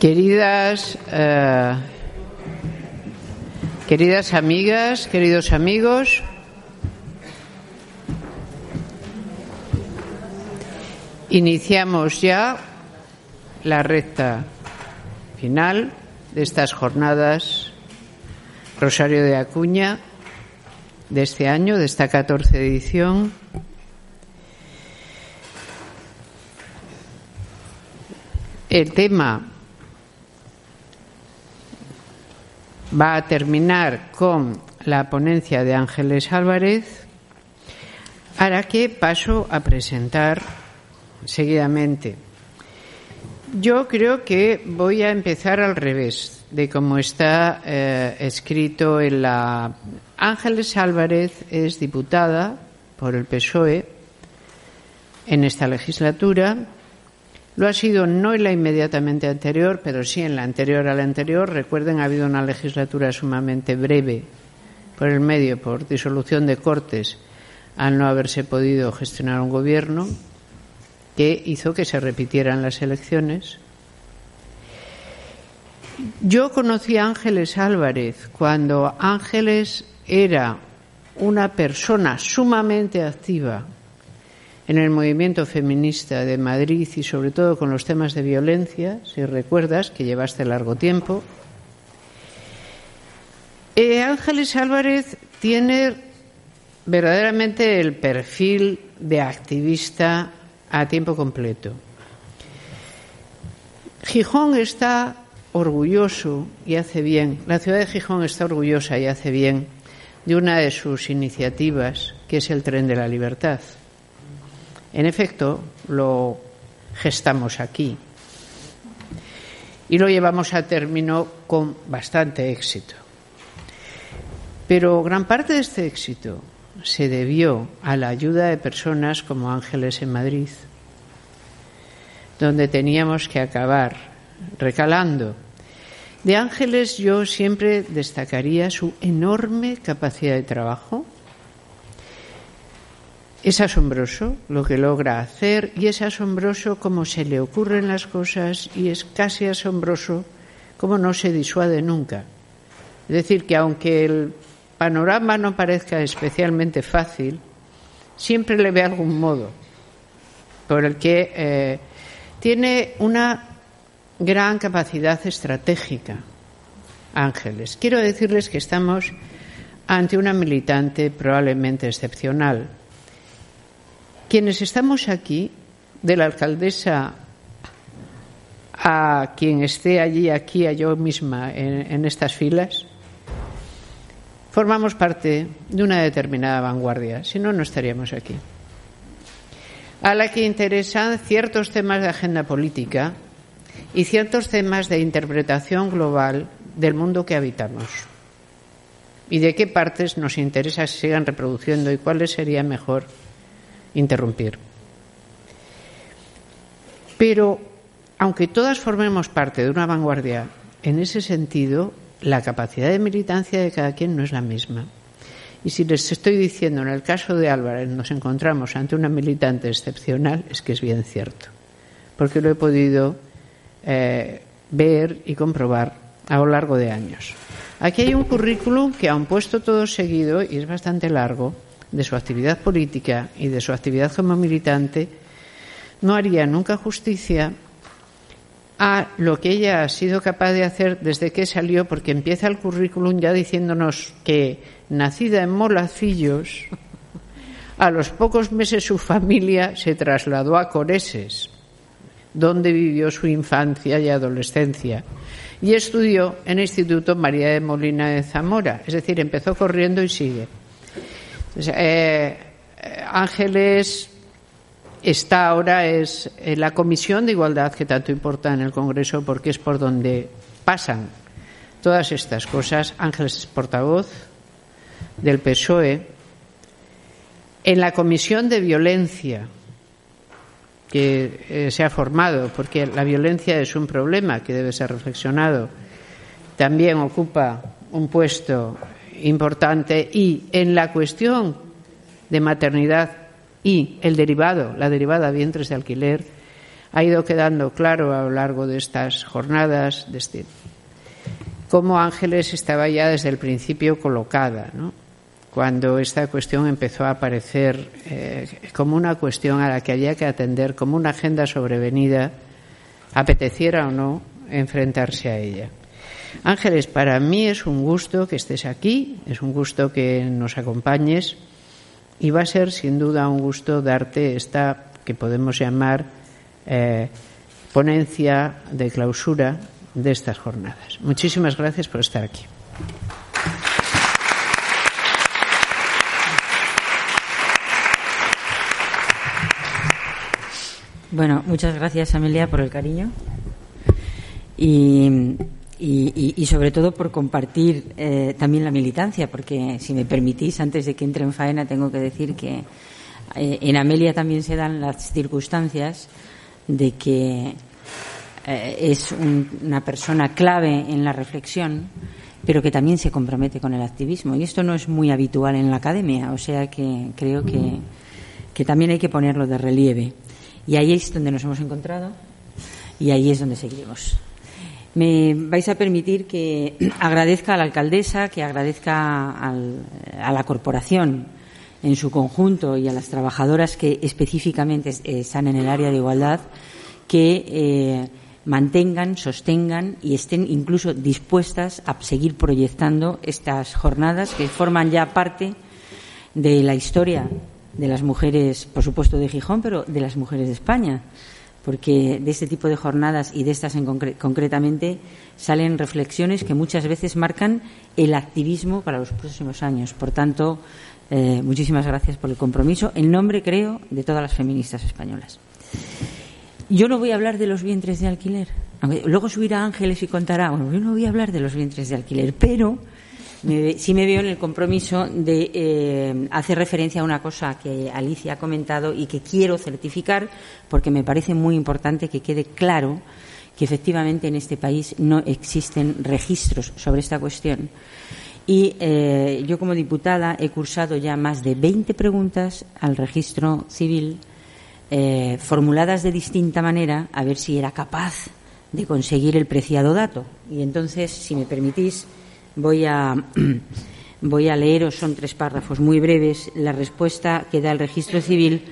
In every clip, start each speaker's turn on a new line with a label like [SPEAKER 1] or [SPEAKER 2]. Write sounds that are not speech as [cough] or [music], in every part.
[SPEAKER 1] Queridas, eh, queridas amigas, queridos amigos, iniciamos ya la recta final de estas jornadas Rosario de Acuña de este año, de esta 14 edición. El tema va a terminar con la ponencia de Ángeles Álvarez, Ahora que paso a presentar seguidamente. Yo creo que voy a empezar al revés de cómo está eh, escrito en la. Ángeles Álvarez es diputada por el PSOE en esta legislatura lo ha sido no en la inmediatamente anterior, pero sí en la anterior a la anterior. Recuerden, ha habido una legislatura sumamente breve por el medio, por disolución de cortes, al no haberse podido gestionar un gobierno, que hizo que se repitieran las elecciones. Yo conocí a Ángeles Álvarez cuando Ángeles era una persona sumamente activa en el movimiento feminista de Madrid y sobre todo con los temas de violencia, si recuerdas, que llevaste largo tiempo. Eh, Ángeles Álvarez tiene verdaderamente el perfil de activista a tiempo completo. Gijón está orgulloso y hace bien, la ciudad de Gijón está orgullosa y hace bien de una de sus iniciativas, que es el tren de la libertad. En efecto, lo gestamos aquí y lo llevamos a término con bastante éxito. Pero gran parte de este éxito se debió a la ayuda de personas como Ángeles en Madrid, donde teníamos que acabar recalando. De Ángeles yo siempre destacaría su enorme capacidad de trabajo, es asombroso lo que logra hacer y es asombroso cómo se le ocurren las cosas y es casi asombroso cómo no se disuade nunca. Es decir, que aunque el panorama no parezca especialmente fácil, siempre le ve algún modo por el que eh, tiene una gran capacidad estratégica. Ángeles, quiero decirles que estamos ante una militante probablemente excepcional quienes estamos aquí, de la alcaldesa a quien esté allí, aquí, a yo misma en, estas filas, formamos parte de una determinada vanguardia, si no, no estaríamos aquí. A la que interesan ciertos temas de agenda política y ciertos temas de interpretación global del mundo que habitamos. Y de qué partes nos interesa que sigan reproduciendo y cuáles sería mejor interrumpir. Pero, aunque todas formemos parte de una vanguardia, en ese sentido, la capacidad de militancia de cada quien no es la misma. Y si les estoy diciendo, en el caso de Álvarez nos encontramos ante una militante excepcional, es que es bien cierto, porque lo he podido eh, ver y comprobar a lo largo de años. Aquí hay un currículum que, aun puesto todo seguido, y es bastante largo, de su actividad política y de su actividad como militante, no haría nunca justicia a lo que ella ha sido capaz de hacer desde que salió, porque empieza el currículum ya diciéndonos que, nacida en Molacillos, a los pocos meses su familia se trasladó a Coreses, donde vivió su infancia y adolescencia, y estudió en el Instituto María de Molina de Zamora, es decir, empezó corriendo y sigue. Eh, Ángeles está ahora es la Comisión de Igualdad que tanto importa en el Congreso porque es por donde pasan todas estas cosas. Ángeles es portavoz del PSOE. En la Comisión de Violencia que eh, se ha formado, porque la violencia es un problema que debe ser reflexionado, también ocupa un puesto importante y en la cuestión de maternidad y el derivado, la derivada vientres de alquiler, ha ido quedando claro a lo largo de estas jornadas, de este, cómo Ángeles estaba ya desde el principio colocada, ¿no? cuando esta cuestión empezó a aparecer eh, como una cuestión a la que había que atender, como una agenda sobrevenida, apeteciera o no enfrentarse a ella. Ángeles, para mí es un gusto que estés aquí, es un gusto que nos acompañes y va a ser sin duda un gusto darte esta que podemos llamar eh, ponencia de clausura de estas jornadas. Muchísimas gracias por estar aquí.
[SPEAKER 2] Bueno, muchas gracias Amelia por el cariño y, y, sobre todo por compartir eh, también la militancia, porque si me permitís, antes de que entre en faena, tengo que decir que eh, en Amelia también se dan las circunstancias de que eh, es una persona clave en la reflexión, pero que también se compromete con el activismo. Y esto no es muy habitual en la academia, o sea que creo que, que también hay que ponerlo de relieve. Y ahí es donde nos hemos encontrado y ahí es donde seguiremos. Me vais a permitir que [clears throat] agradezca a la alcaldesa, que agradezca a la corporación en su conjunto y a las trabajadoras que específicamente están en el área de igualdad, que eh, mantengan, sostengan y estén incluso dispuestas a seguir proyectando estas jornadas que forman ya parte de la historia de las mujeres, por supuesto de Gijón, pero de las mujeres de España porque de este tipo de jornadas y de estas en concretamente salen reflexiones que muchas veces marcan el activismo para los próximos años. Por tanto, eh, muchísimas gracias por el compromiso, en nombre, creo, de todas las feministas españolas. Yo no voy a hablar de los vientres de alquiler. Luego subirá Ángeles y contará. Bueno, yo no voy a hablar de los vientres de alquiler, pero sí me veo en el compromiso de eh, hacer referencia a una cosa que Alicia ha comentado y que quiero certificar porque me parece muy importante que quede claro que efectivamente en este país no existen registros sobre esta cuestión. Y eh, yo como diputada he cursado ya más de 20 preguntas al registro civil eh, formuladas de distinta manera a ver si era capaz de conseguir el preciado dato. Y entonces, si me permitís, Voy a, [clears throat] voy a leeros, son tres párrafos muy breves, la respuesta que da el registro civil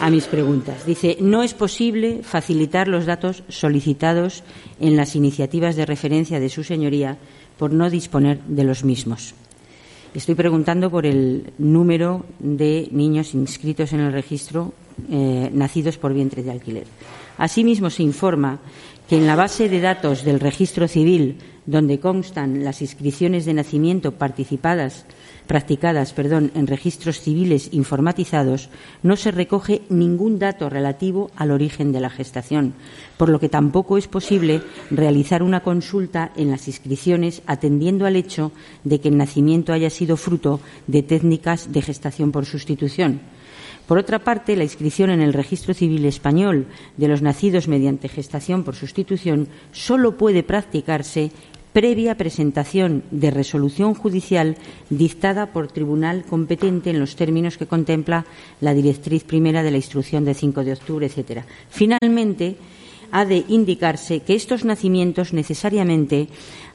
[SPEAKER 2] a mis preguntas. Dice, no es posible facilitar los datos solicitados en las iniciativas de referencia de su señoría por no disponer de los mismos. Estoy preguntando por el número de niños inscritos en el registro eh, nacidos por vientre de alquiler. Asimismo, se informa que en la base de datos del registro civil donde constan las inscripciones de nacimiento participadas, practicadas en registros civiles informatizados, no se recoge ningún dato relativo al origen de la gestación, por lo que tampoco es posible realizar una consulta en las inscripciones atendiendo al hecho de que el nacimiento haya sido fruto de técnicas de gestación por sustitución. Por otra parte, la inscripción en el registro civil español de los nacidos mediante gestación por sustitución solo puede practicarse previa presentación de resolución judicial dictada por tribunal competente en los términos que contempla la directriz primera de la instrucción de 5 de octubre, etcétera. Finalmente, ha de indicarse que estos nacimientos necesariamente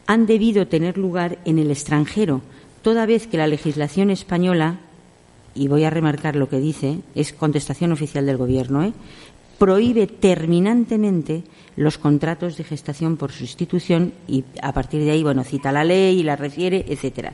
[SPEAKER 2] han debido tener lugar en el extranjero, toda vez que la legislación española, y voy a remarcar lo que dice, es contestación oficial del Gobierno, ¿eh? Prohíbe terminantemente los contratos de gestación por sustitución y a partir de ahí, bueno, cita la ley y la refiere, etcétera.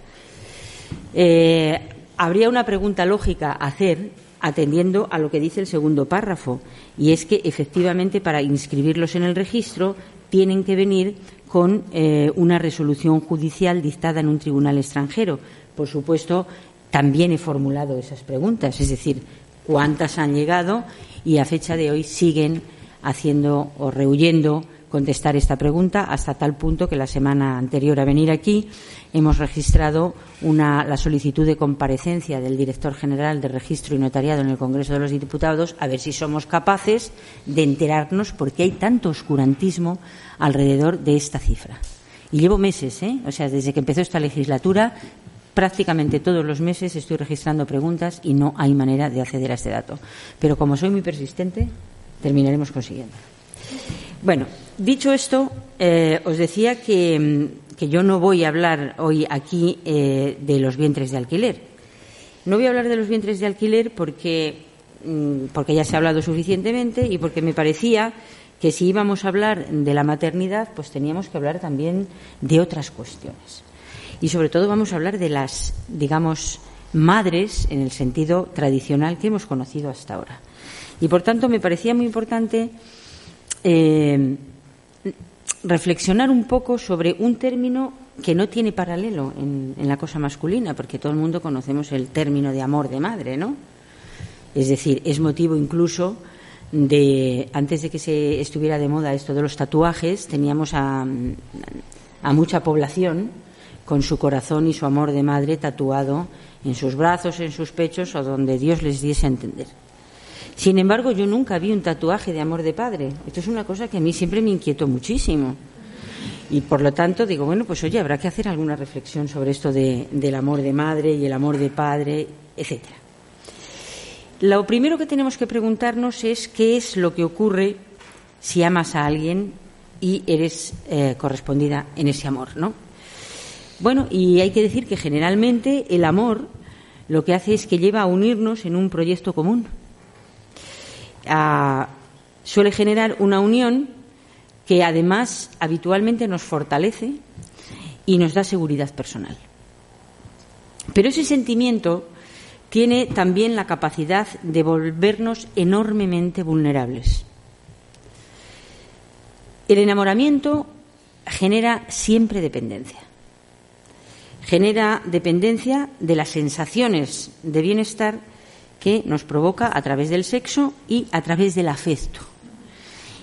[SPEAKER 2] Eh, habría una pregunta lógica a hacer atendiendo a lo que dice el segundo párrafo y es que efectivamente para inscribirlos en el registro tienen que venir con eh, una resolución judicial dictada en un tribunal extranjero. Por supuesto, también he formulado esas preguntas, es decir, cuántas han llegado y a fecha de hoy siguen haciendo o rehuyendo contestar esta pregunta hasta tal punto que la semana anterior a venir aquí hemos registrado la solicitud de comparecencia del director general de registro y notariado en el Congreso de los Diputados a ver si somos capaces de enterarnos por qué hay tanto oscurantismo alrededor de esta cifra. Y llevo meses, ¿eh? o sea, desde que empezó esta legislatura, prácticamente todos los meses estoy registrando preguntas y no hay manera de acceder a este dato. Pero como soy muy persistente, terminaremos consiguiendo. Bueno, dicho esto, eh, os decía mm, que, yo no voy a hablar hoy aquí eh, de los vientres de alquiler. No voy a hablar de los vientres de alquiler porque, mm, porque ya se ha hablado suficientemente y porque me parecía que si íbamos a hablar de la maternidad, pues teníamos que hablar también de otras cuestiones. Y sobre todo vamos a hablar de las, digamos, madres en el sentido tradicional que hemos conocido hasta ahora. Y por tanto me parecía muy importante eh, reflexionar un poco sobre un término que no tiene paralelo en, la cosa masculina, porque todo el mundo conocemos el término de amor de madre, ¿no? Es decir, es motivo incluso de, antes de que se estuviera de moda esto de los tatuajes, teníamos a, a mucha población con su corazón y su amor de madre tatuado en sus brazos, en sus pechos o donde Dios les diese a entender. Sin embargo, yo nunca vi un tatuaje de amor de padre. Esto es una cosa que a mí siempre me inquietó muchísimo. Y por lo tanto digo, bueno, pues oye, habrá que hacer alguna reflexión sobre esto del amor de madre y el amor de padre, etcétera. Lo primero que tenemos que preguntarnos es qué es lo que ocurre si amas a alguien y eres eh, correspondida en ese amor, ¿no? Bueno, y hay que decir que generalmente el amor lo que hace es que lleva a unirnos en un proyecto común suele generar una unión que además habitualmente nos fortalece y nos da seguridad personal. Pero ese sentimiento tiene también la capacidad de volvernos enormemente vulnerables. El enamoramiento genera siempre dependencia. Genera dependencia de las sensaciones de bienestar que nos provoca a través del sexo y a través del afecto.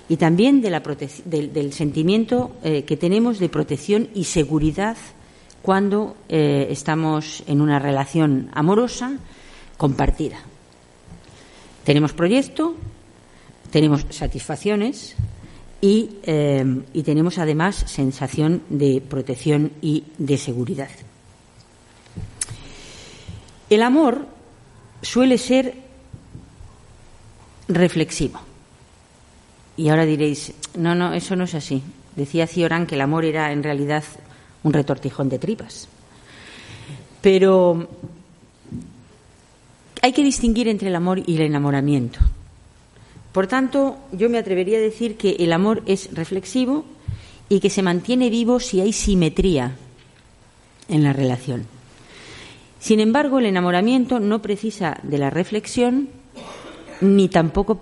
[SPEAKER 2] Y también del, sentimiento eh, que tenemos de protección y seguridad cuando eh, estamos en una relación amorosa compartida. Tenemos proyecto, tenemos satisfacciones y, eh, y tenemos además sensación de protección y de seguridad. El amor suele ser reflexivo. Y ahora diréis, no, no, eso no es así. Decía Cioran que el amor era en realidad un retortijón de tripas. Pero hay que distinguir entre el amor y el enamoramiento. Por tanto, yo me atrevería a decir que el amor es reflexivo y que se mantiene vivo si hay simetría en la relación. Sin embargo, el enamoramiento no precisa de la reflexión ni tampoco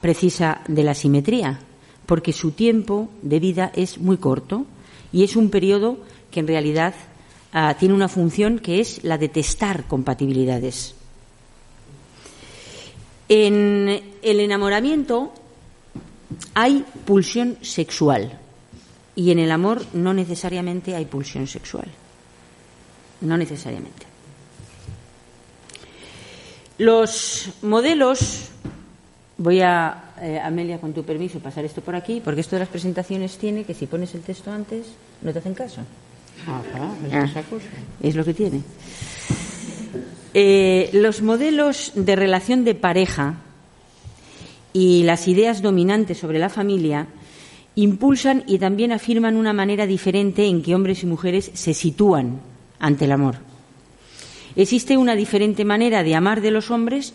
[SPEAKER 2] precisa de la simetría, porque su tiempo de vida es muy corto y es un periodo que en realidad ah, tiene una función que es la de testar compatibilidades. En el enamoramiento hay pulsión sexual y en el amor no necesariamente hay pulsión sexual. No necesariamente. Los modelos, voy a, eh, Amelia, con tu permiso, pasar esto por aquí, porque esto de las presentaciones tiene que si pones el texto antes, no te hacen caso. Ah, es lo que tiene. Eh, los modelos de relación de pareja y las ideas dominantes sobre la familia impulsan y también afirman una manera diferente en que hombres y mujeres se sitúan ante el amor. Existe una diferente manera de amar de los hombres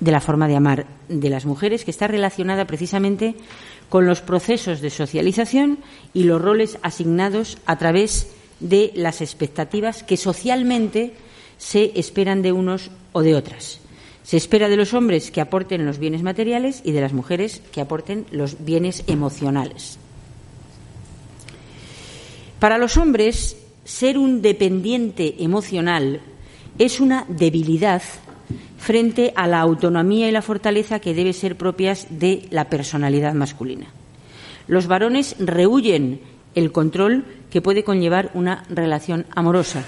[SPEAKER 2] de la forma de amar de las mujeres, que está relacionada precisamente con los procesos de socialización y los roles asignados a través de las expectativas que socialmente se esperan de unos o de otras. Se espera de los hombres que aporten los bienes materiales y de las mujeres que aporten los bienes emocionales. Para los hombres, ser un dependiente emocional es una debilidad frente a la autonomía y la fortaleza que deben ser propias de la personalidad masculina. Los varones rehuyen el control que puede conllevar una relación amorosa.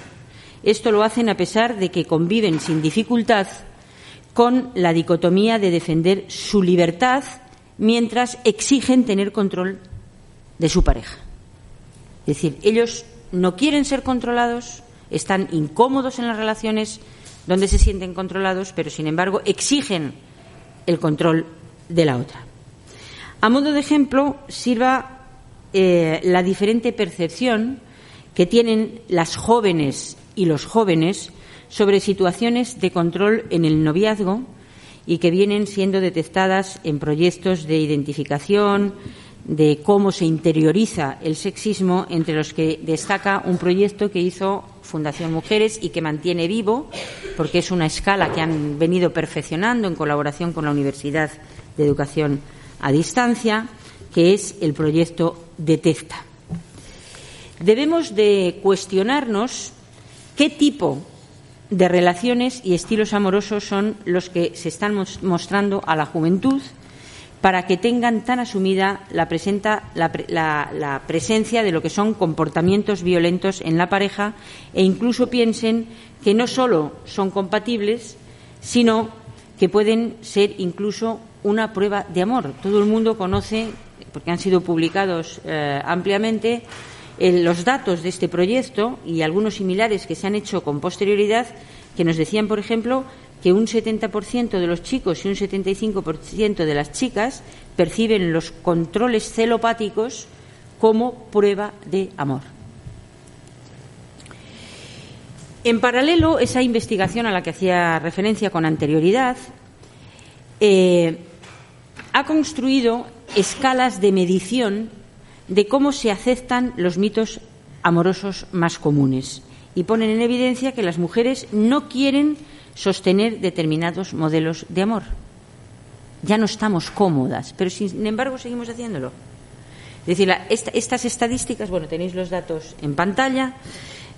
[SPEAKER 2] Esto lo hacen a pesar de que conviven sin dificultad con la dicotomía de defender su libertad mientras exigen tener control de su pareja. Es decir, ellos no quieren ser controlados, están incómodos en las relaciones donde se sienten controlados, pero sin embargo exigen el control de la otra. A modo de ejemplo, sirva eh, la diferente percepción que tienen las jóvenes y los jóvenes sobre situaciones de control en el noviazgo y que vienen siendo detectadas en proyectos de identificación, de cómo se interioriza el sexismo, entre los que destaca un proyecto que hizo Fundación Mujeres y que mantiene vivo, porque es una escala que han venido perfeccionando en colaboración con la Universidad de Educación a Distancia, que es el proyecto Detecta. Debemos de cuestionarnos qué tipo de relaciones y estilos amorosos son los que se están mostrando a la juventud para que tengan tan asumida la, la, presencia de lo que son comportamientos violentos en la pareja e incluso piensen que no solo son compatibles, sino que pueden ser incluso una prueba de amor. Todo el mundo conoce, porque han sido publicados eh, ampliamente, los datos de este proyecto y algunos similares que se han hecho con posterioridad, que nos decían, por ejemplo, que un 70% de los chicos y un 75% de las chicas perciben los controles celopáticos como prueba de amor. En paralelo, esa investigación a la que hacía referencia con anterioridad eh, ha construido escalas de medición de cómo se aceptan los mitos amorosos más comunes y ponen en evidencia que las mujeres no quieren sostener determinados modelos de amor. Ya no estamos cómodas, pero sin embargo seguimos haciéndolo. Es decir, estas estadísticas, bueno, tenéis los datos en pantalla,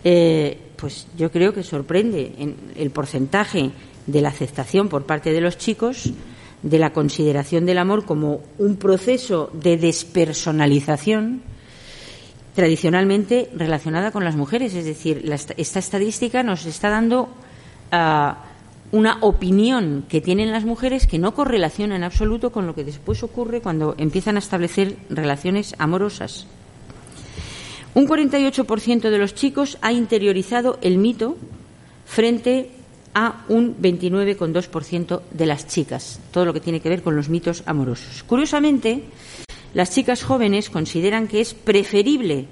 [SPEAKER 2] eh, pues yo creo que sorprende en el porcentaje de la aceptación por parte de los chicos de la consideración del amor como un proceso de despersonalización tradicionalmente relacionada con las mujeres. Es decir, esta estadística nos está dando una opinión que tienen las mujeres que no correlaciona en absoluto con lo que después ocurre cuando empiezan a establecer relaciones amorosas. Un 48% de los chicos ha interiorizado el mito frente a un 29,2% de las chicas, todo lo que tiene que ver con los mitos amorosos. Curiosamente, las chicas jóvenes consideran que es preferible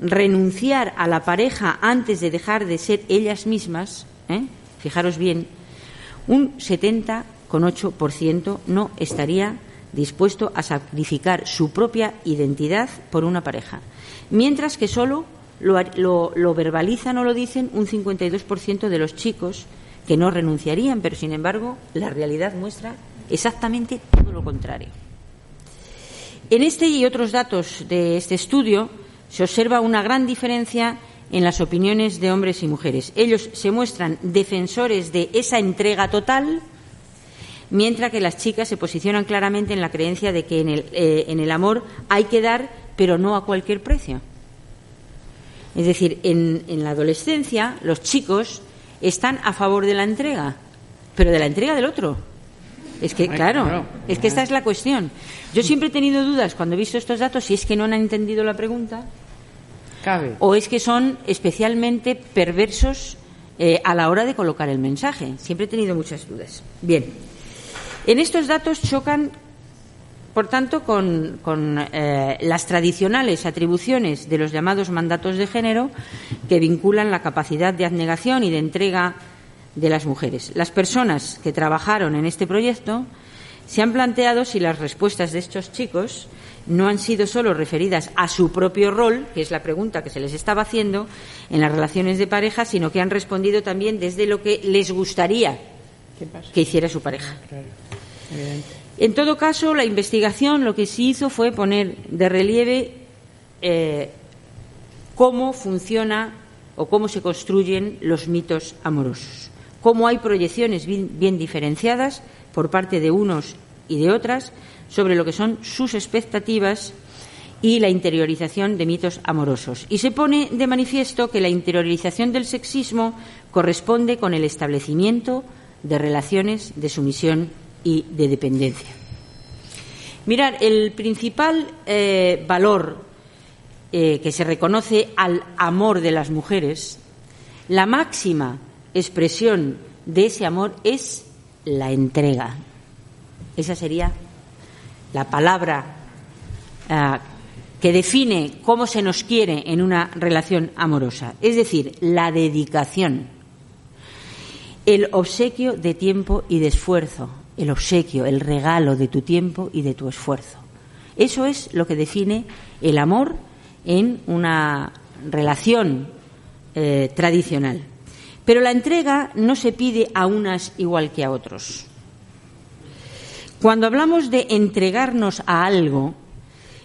[SPEAKER 2] renunciar a la pareja antes de dejar de ser ellas mismas, ¿eh? fijaros bien, un 70,8% no estaría dispuesto a sacrificar su propia identidad por una pareja, mientras que solo lo, verbalizan o lo dicen un 52% de los chicos que no renunciarían, pero sin embargo la realidad muestra exactamente todo lo contrario. En este y otros datos de este estudio se observa una gran diferencia en las opiniones de hombres y mujeres. Ellos se muestran defensores de esa entrega total, mientras que las chicas se posicionan claramente en la creencia de que en el, eh, en el amor hay que dar, pero no a cualquier precio. Es decir, en, en la adolescencia los chicos están a favor de la entrega, pero de la entrega del otro. Es que, claro, es que esta es la cuestión. Yo siempre he tenido dudas cuando he visto estos datos si es que no han entendido la pregunta O es que son especialmente perversos eh, a la hora de colocar el mensaje. Siempre he tenido muchas dudas. Bien, en estos datos chocan, por tanto, con, eh, las tradicionales atribuciones de los llamados mandatos de género que vinculan la capacidad de abnegación y de entrega de las mujeres. Las personas que trabajaron en este proyecto se han planteado si las respuestas de estos chicos no han sido solo referidas a su propio rol, que es la pregunta que se les estaba haciendo en las relaciones de pareja, sino que han respondido también desde lo que les gustaría que hiciera su pareja. En todo caso, la investigación lo que sí hizo fue poner de relieve eh, cómo funciona o cómo se construyen los mitos amorosos. Cómo hay proyecciones bien, diferenciadas por parte de unos y de otras sobre lo que son sus expectativas y la interiorización de mitos amorosos. Y se pone de manifiesto que la interiorización del sexismo corresponde con el establecimiento de relaciones de sumisión y de dependencia. Mirar, el principal eh, valor eh, que se reconoce al amor de las mujeres, la máxima expresión de ese amor es la entrega. Esa sería la palabra ah, que define cómo se nos quiere en una relación amorosa, es decir, la dedicación, el obsequio de tiempo y de esfuerzo, el obsequio, el regalo de tu tiempo y de tu esfuerzo. Eso es lo que define el amor en una relación eh, tradicional. Pero la entrega no se pide a unas igual que a otros. Cuando hablamos de entregarnos a algo,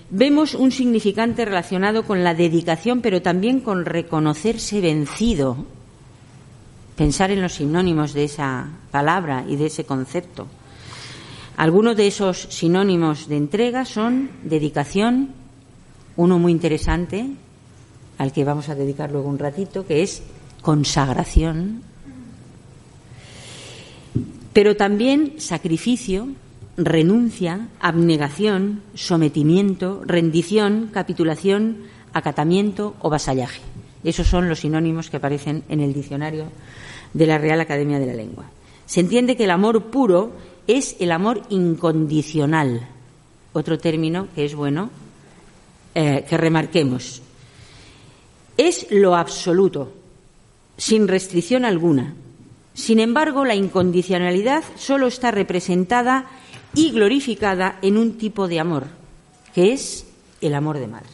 [SPEAKER 2] vemos un significante relacionado con la dedicación, pero también con reconocerse vencido. Pensar en los sinónimos de esa palabra y de ese concepto. Algunos de esos sinónimos de entrega son dedicación, uno muy interesante, al que vamos a dedicar luego un ratito, que es consagración, pero también sacrificio, renuncia, abnegación, sometimiento, rendición, capitulación, acatamiento o vasallaje. Esos son los sinónimos que aparecen en el diccionario de la Real Academia de la Lengua. Se entiende que el amor puro es el amor incondicional, otro término que es bueno eh, que remarquemos. Es lo absoluto, sin restricción alguna. Sin embargo, la incondicionalidad solo está representada y glorificada en un tipo de amor, que es el amor de madre.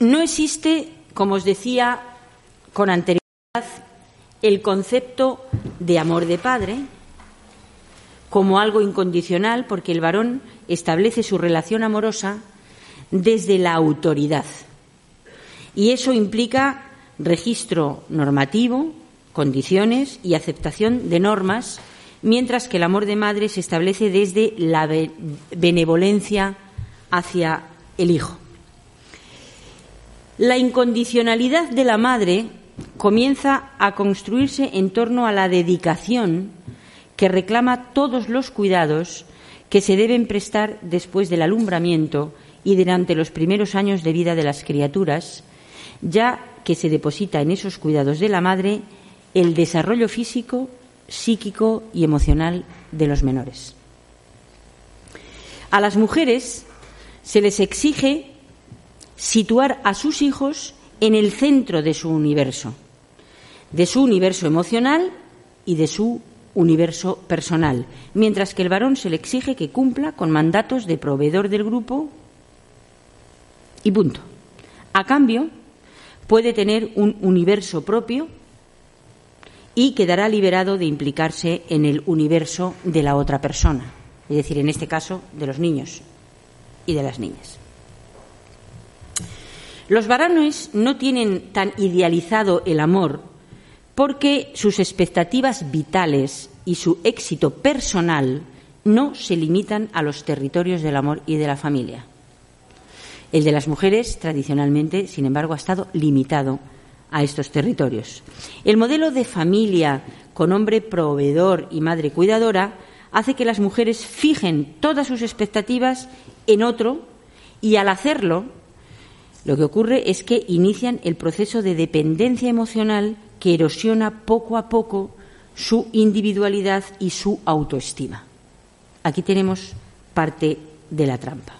[SPEAKER 2] No existe, como os decía con anterioridad, el concepto de amor de padre como algo incondicional porque el varón establece su relación amorosa desde la autoridad. Y eso implica registro normativo, condiciones y aceptación de normas, mientras que el amor de madre se establece desde la benevolencia hacia el hijo. La incondicionalidad de la madre comienza a construirse en torno a la dedicación que reclama todos los cuidados que se deben prestar después del alumbramiento y durante los primeros años de vida de las criaturas, ya que se deposita en esos cuidados de la madre el desarrollo físico, psíquico y emocional de los menores. A las mujeres se les exige situar a sus hijos en el centro de su universo, de su universo emocional y de su universo personal, mientras que el varón se le exige que cumpla con mandatos de proveedor del grupo y punto. A cambio, puede tener un universo propio y quedará liberado de implicarse en el universo de la otra persona, es decir, en este caso, de los niños y de las niñas. Los varones no tienen tan idealizado el amor porque sus expectativas vitales y su éxito personal no se limitan a los territorios del amor y de la familia. El de las mujeres, tradicionalmente, sin embargo, ha estado limitado a estos territorios. El modelo de familia con hombre proveedor y madre cuidadora hace que las mujeres fijen todas sus expectativas en otro y al hacerlo, lo que ocurre es que inician el proceso de dependencia emocional que erosiona poco a poco su individualidad y su autoestima. Aquí tenemos parte de la trampa.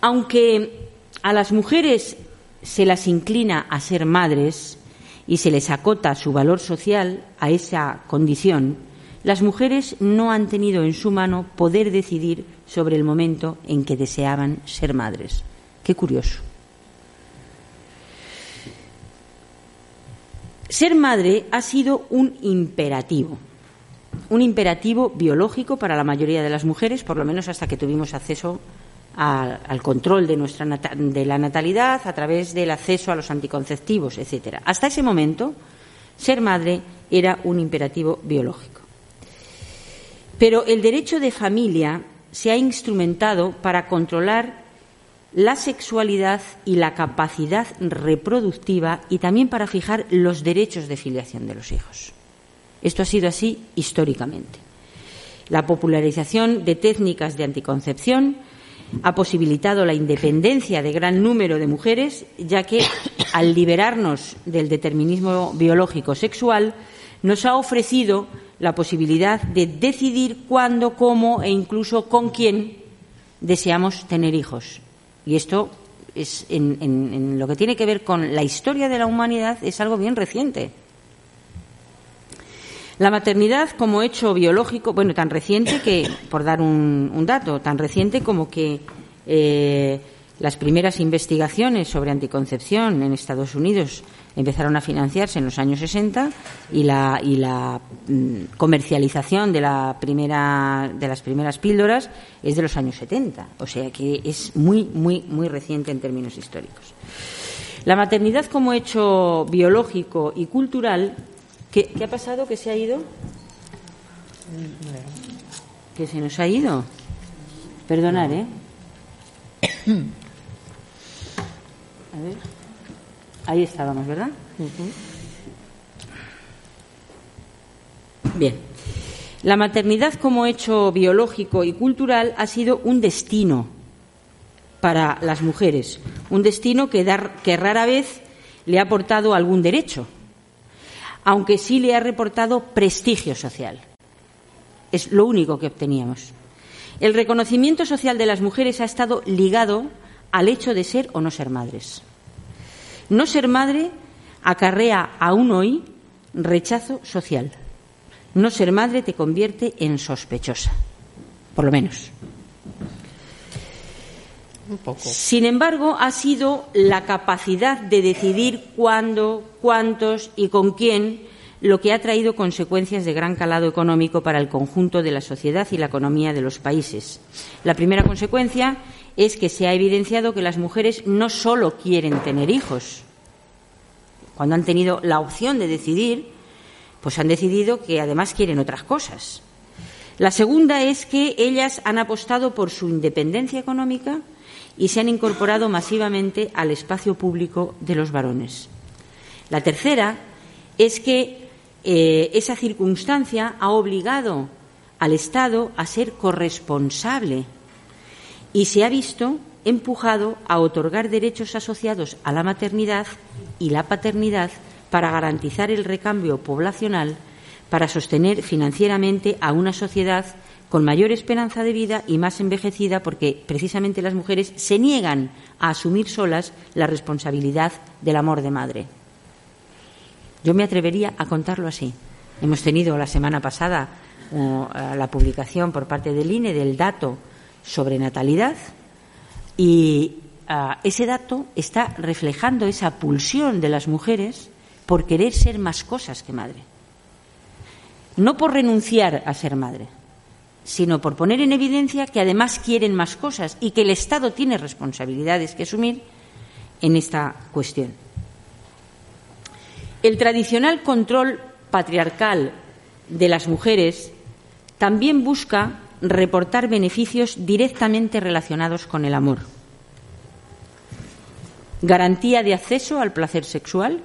[SPEAKER 2] Aunque a las mujeres se las inclina a ser madres y se les acota su valor social a esa condición, las mujeres no han tenido en su mano poder decidir sobre el momento en que deseaban ser madres. Qué curioso. Ser madre ha sido un imperativo, un imperativo biológico para la mayoría de las mujeres, por lo menos hasta que tuvimos acceso al control de, nuestra de la natalidad a través del acceso a los anticonceptivos, etcétera. Hasta ese momento, ser madre era un imperativo biológico. Pero el derecho de familia se ha instrumentado para controlar la sexualidad y la capacidad reproductiva y también para fijar los derechos de filiación de los hijos. Esto ha sido así históricamente. La popularización de técnicas de anticoncepción ha posibilitado la independencia de gran número de mujeres, ya que al liberarnos del determinismo biológico sexual, nos ha ofrecido la posibilidad de decidir cuándo, cómo e incluso con quién deseamos tener hijos. Y esto es en, en lo que tiene que ver con la historia de la humanidad es algo bien reciente. La maternidad como hecho biológico, bueno, tan reciente que, por dar un, dato, tan reciente como que eh, las primeras investigaciones sobre anticoncepción en Estados Unidos empezaron a financiarse en los años 60 y la, y la mm, comercialización de, la primera, de las primeras píldoras es de los años 70. O sea que es muy, muy, muy reciente en términos históricos. La maternidad como hecho biológico y cultural ¿Qué, ha pasado? ¿Que se ha ido? ¿Que se nos ha ido? Perdonar, ¿eh? [coughs] A ver. Ahí estábamos, ¿verdad? Bien. La maternidad como hecho biológico y cultural ha sido un destino para las mujeres, un destino que, dar, que rara vez le ha aportado algún derecho aunque sí le ha reportado prestigio social. Es lo único que obteníamos. El reconocimiento social de las mujeres ha estado ligado al hecho de ser o no ser madres. No ser madre acarrea aún hoy rechazo social. No ser madre te convierte en sospechosa, por lo menos. Sin embargo, ha sido la capacidad de decidir cuándo, cuántos y con quién lo que ha traído consecuencias de gran calado económico para el conjunto de la sociedad y la economía de los países. La primera consecuencia es que se ha evidenciado que las mujeres no solo quieren tener hijos, cuando han tenido la opción de decidir, pues han decidido que además quieren otras cosas. La segunda es que ellas han apostado por su independencia económica y se han incorporado masivamente al espacio público de los varones. La tercera es que eh, esa circunstancia ha obligado al Estado a ser corresponsable y se ha visto empujado a otorgar derechos asociados a la maternidad y la paternidad para garantizar el recambio poblacional, para sostener financieramente a una sociedad con mayor esperanza de vida y más envejecida porque precisamente las mujeres se niegan a asumir solas la responsabilidad del amor de madre. Yo me atrevería a contarlo así. Hemos tenido la semana pasada uh, la publicación por parte del INE del dato sobre natalidad y uh, ese dato está reflejando esa pulsión de las mujeres por querer ser más cosas que madre. No por renunciar a ser madre, sino por poner en evidencia que además quieren más cosas y que el Estado tiene responsabilidades que asumir en esta cuestión. El tradicional control patriarcal de las mujeres también busca reportar beneficios directamente relacionados con el amor. Garantía de acceso al placer sexual,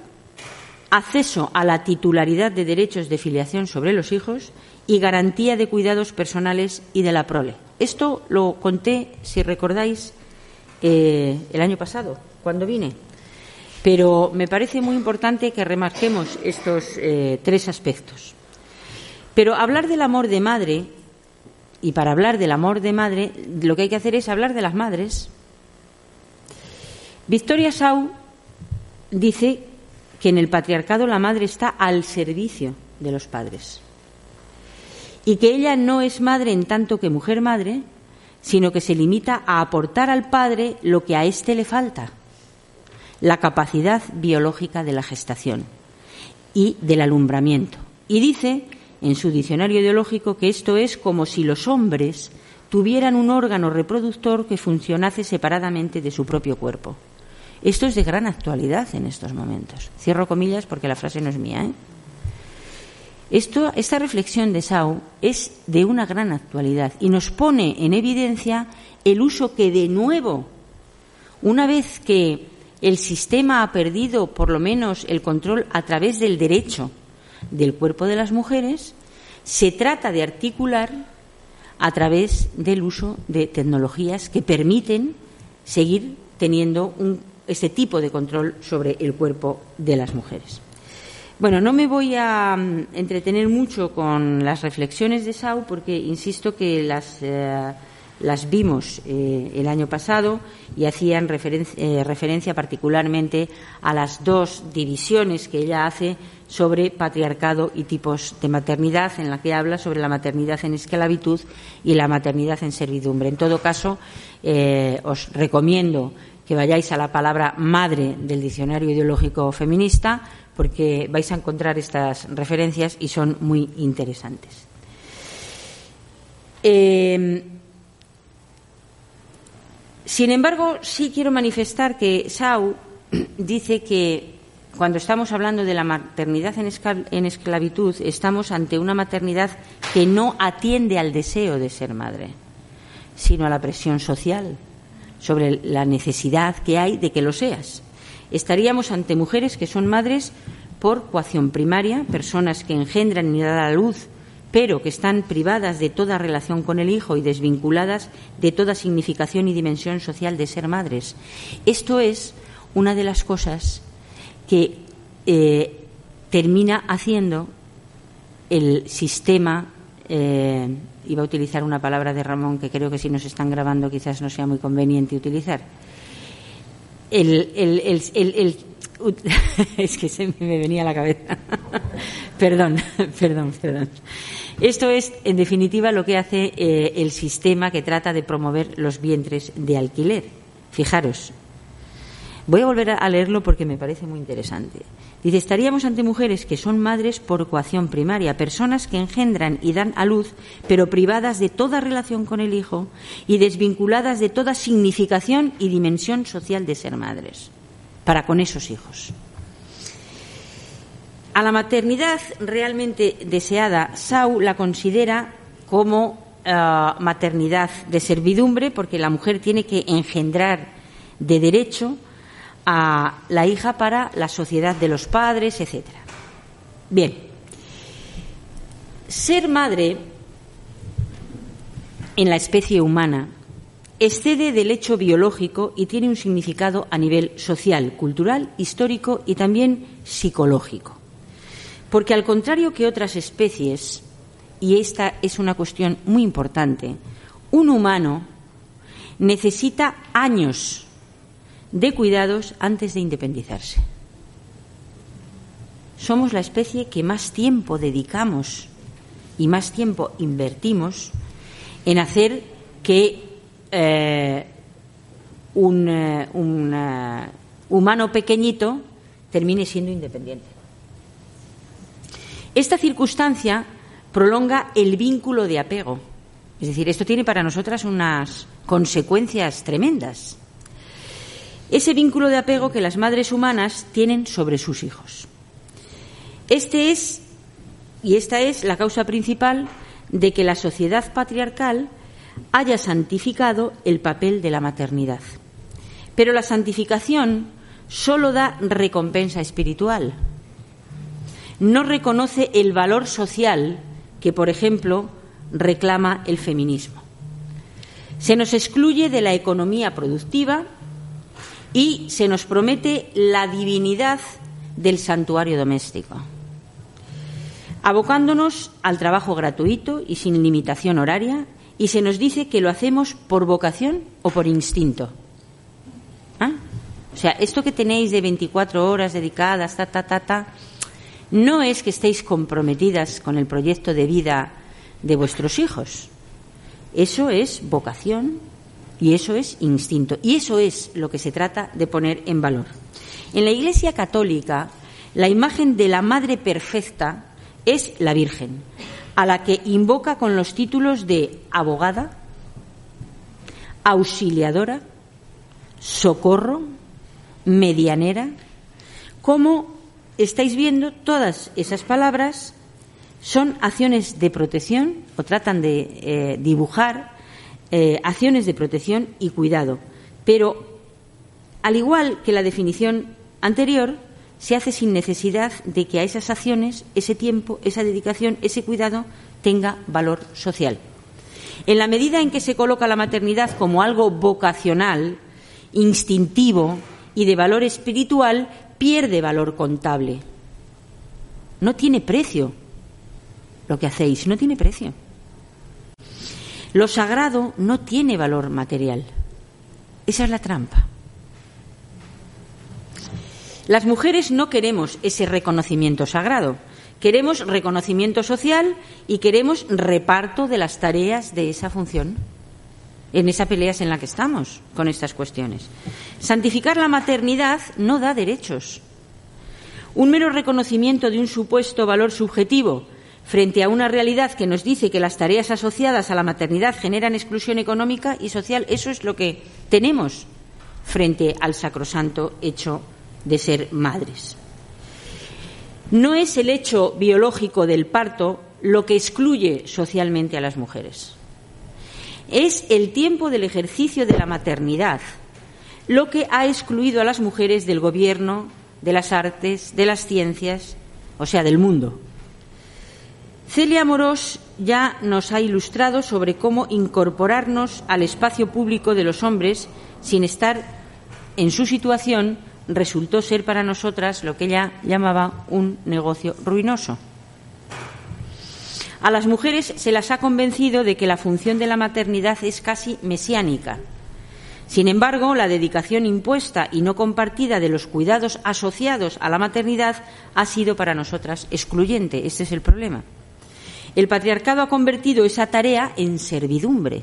[SPEAKER 2] acceso a la titularidad de derechos de filiación sobre los hijos y garantía de cuidados personales y de la prole. Esto lo conté, si recordáis, eh, el año pasado, cuando vine. Pero me parece muy importante que remarquemos estos eh, tres aspectos. Pero hablar del amor de madre, y para hablar del amor de madre, lo que hay que hacer es hablar de las madres. Victoria Sau dice que en el patriarcado la madre está al servicio de los padres y que ella no es madre en tanto que mujer madre, sino que se limita a aportar al padre lo que a éste le falta, la capacidad biológica de la gestación y del alumbramiento. Y dice en su diccionario ideológico que esto es como si los hombres tuvieran un órgano reproductor que funcionase separadamente de su propio cuerpo. Esto es de gran actualidad en estos momentos. Cierro comillas porque la frase no es mía. ¿eh? Esto, esta reflexión de Sau es de una gran actualidad y nos pone en evidencia el uso que, de nuevo, una vez que el sistema ha perdido por lo menos el control a través del derecho del cuerpo de las mujeres, se trata de articular a través del uso de tecnologías que permiten seguir teniendo un, este tipo de control sobre el cuerpo de las mujeres. Bueno, no me voy a mm, entretener mucho con las reflexiones de Sau porque insisto que las eh, vimos eh, el año pasado y hacían eh, referencia particularmente a las dos divisiones que ella hace sobre patriarcado y tipos de maternidad, en la que habla sobre la maternidad en esclavitud y la maternidad en servidumbre. En todo caso, os recomiendo que vayáis a la palabra madre del diccionario ideológico feminista, porque vais a encontrar estas referencias y son muy interesantes. Sin embargo, sí quiero manifestar que Sau [clears throat] dice que cuando estamos hablando de la maternidad en esclavitud, estamos ante una maternidad que no atiende al deseo de ser madre, sino a la presión social sobre la necesidad que hay de que lo seas. Estaríamos ante mujeres que son madres por coacción primaria, personas que engendran y dan a la luz pero que están privadas de toda relación con el hijo y desvinculadas de toda significación y dimensión social de ser madres. Esto es una de las cosas que eh, termina haciendo el sistema, eh, iba a utilizar una palabra de Ramón que creo que si nos están grabando quizás no sea muy conveniente utilizar. El, [laughs] es que se me venía la cabeza. [laughs] perdón, [laughs] perdón, perdón. Esto es, en definitiva, lo que hace eh, el sistema que trata de promover los vientres de alquiler. Fijaros. Voy a volver a leerlo porque me parece muy interesante. Dice, estaríamos ante mujeres que son madres por coacción primaria, personas que engendran y dan a luz, pero privadas de toda relación con el hijo y desvinculadas de toda significación y dimensión social de ser madres, para con esos hijos. A la maternidad realmente deseada, Sau la considera como eh, maternidad de servidumbre, porque la mujer tiene que engendrar de derecho a la hija para la sociedad de los padres, etc. Bien, ser madre en la especie humana excede del hecho biológico y tiene un significado a nivel social, cultural, histórico y también psicológico. Porque al contrario que otras especies, y esta es una cuestión muy importante, un humano necesita años de cuidados antes de independizarse. Somos la especie que más tiempo dedicamos y más tiempo invertimos en hacer que eh, un, eh, eh, humano pequeñito termine siendo independiente. Esta circunstancia prolonga el vínculo de apego. Es decir, esto tiene para nosotras unas consecuencias tremendas. Ese vínculo de apego que las madres humanas tienen sobre sus hijos. Este es, y esta es la causa principal de que la sociedad patriarcal haya santificado el papel de la maternidad. Pero la santificación solo da recompensa espiritual no reconoce el valor social que, por ejemplo, reclama el feminismo. Se nos excluye de la economía productiva y se nos promete la divinidad del santuario doméstico, abocándonos al trabajo gratuito y sin limitación horaria, y se nos dice que lo hacemos por vocación o por instinto. ¿Ah? O sea, esto que tenéis de 24 horas dedicadas, ta, ta, ta, ta, no es que estéis comprometidas con el proyecto de vida de vuestros hijos. Eso es vocación y eso es instinto. Y eso es lo que se trata de poner en valor. En la Iglesia Católica, la imagen de la Madre Perfecta es la Virgen, a la que invoca con los títulos de abogada, auxiliadora, socorro, medianera. Como estáis viendo, todas esas palabras son acciones de protección o tratan de eh, dibujar eh, acciones de protección y cuidado. Pero, al igual que la definición anterior, se hace sin necesidad de que a esas acciones, ese tiempo, esa dedicación, ese cuidado tenga valor social. En la medida en que se coloca la maternidad como algo vocacional, instintivo y de valor espiritual, pierde valor contable. No tiene precio lo que hacéis, no tiene precio. Lo sagrado no tiene valor material. Esa es la trampa. Las mujeres no queremos ese reconocimiento sagrado. Queremos reconocimiento social y queremos reparto de las tareas de esa función. En esa pelea en la que estamos con estas cuestiones. Santificar la maternidad no da derechos. Un mero reconocimiento de un supuesto valor subjetivo frente a una realidad que nos dice que las tareas asociadas a la maternidad generan exclusión económica y social, eso es lo que tenemos frente al sacrosanto hecho de ser madres. No es el hecho biológico del parto lo que excluye socialmente a las mujeres. Es el tiempo del ejercicio de la maternidad lo que ha excluido a las mujeres del gobierno, de las artes, de las ciencias, o sea, del mundo. Celia Morós ya nos ha ilustrado sobre cómo incorporarnos al espacio público de los hombres sin estar en su situación resultó ser para nosotras lo que ella llamaba un negocio ruinoso. A las mujeres se las ha convencido de que la función de la maternidad es casi mesiánica. Sin embargo, la dedicación impuesta y no compartida de los cuidados asociados a la maternidad ha sido para nosotras excluyente. Este es el problema. El patriarcado ha convertido esa tarea en servidumbre.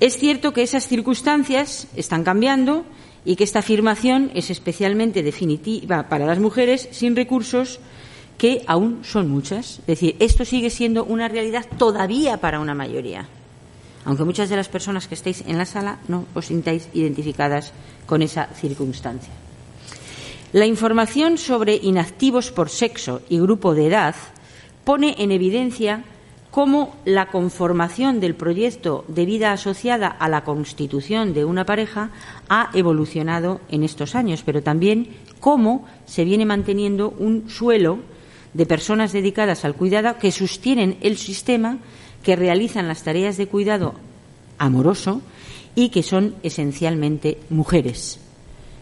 [SPEAKER 2] Es cierto que esas circunstancias están cambiando y que esta afirmación es especialmente definitiva para las mujeres sin recursos que aún son muchas. Es decir, esto sigue siendo una realidad todavía para una mayoría, aunque muchas de las personas que estáis en la sala no os sintáis identificadas con esa circunstancia. La información sobre inactivos por sexo y grupo de edad pone en evidencia cómo la conformación del proyecto de vida asociada a la constitución de una pareja ha evolucionado en estos años, pero también cómo se viene manteniendo un suelo de personas dedicadas al cuidado que sostienen el sistema, que realizan las tareas de cuidado amoroso y que son esencialmente mujeres.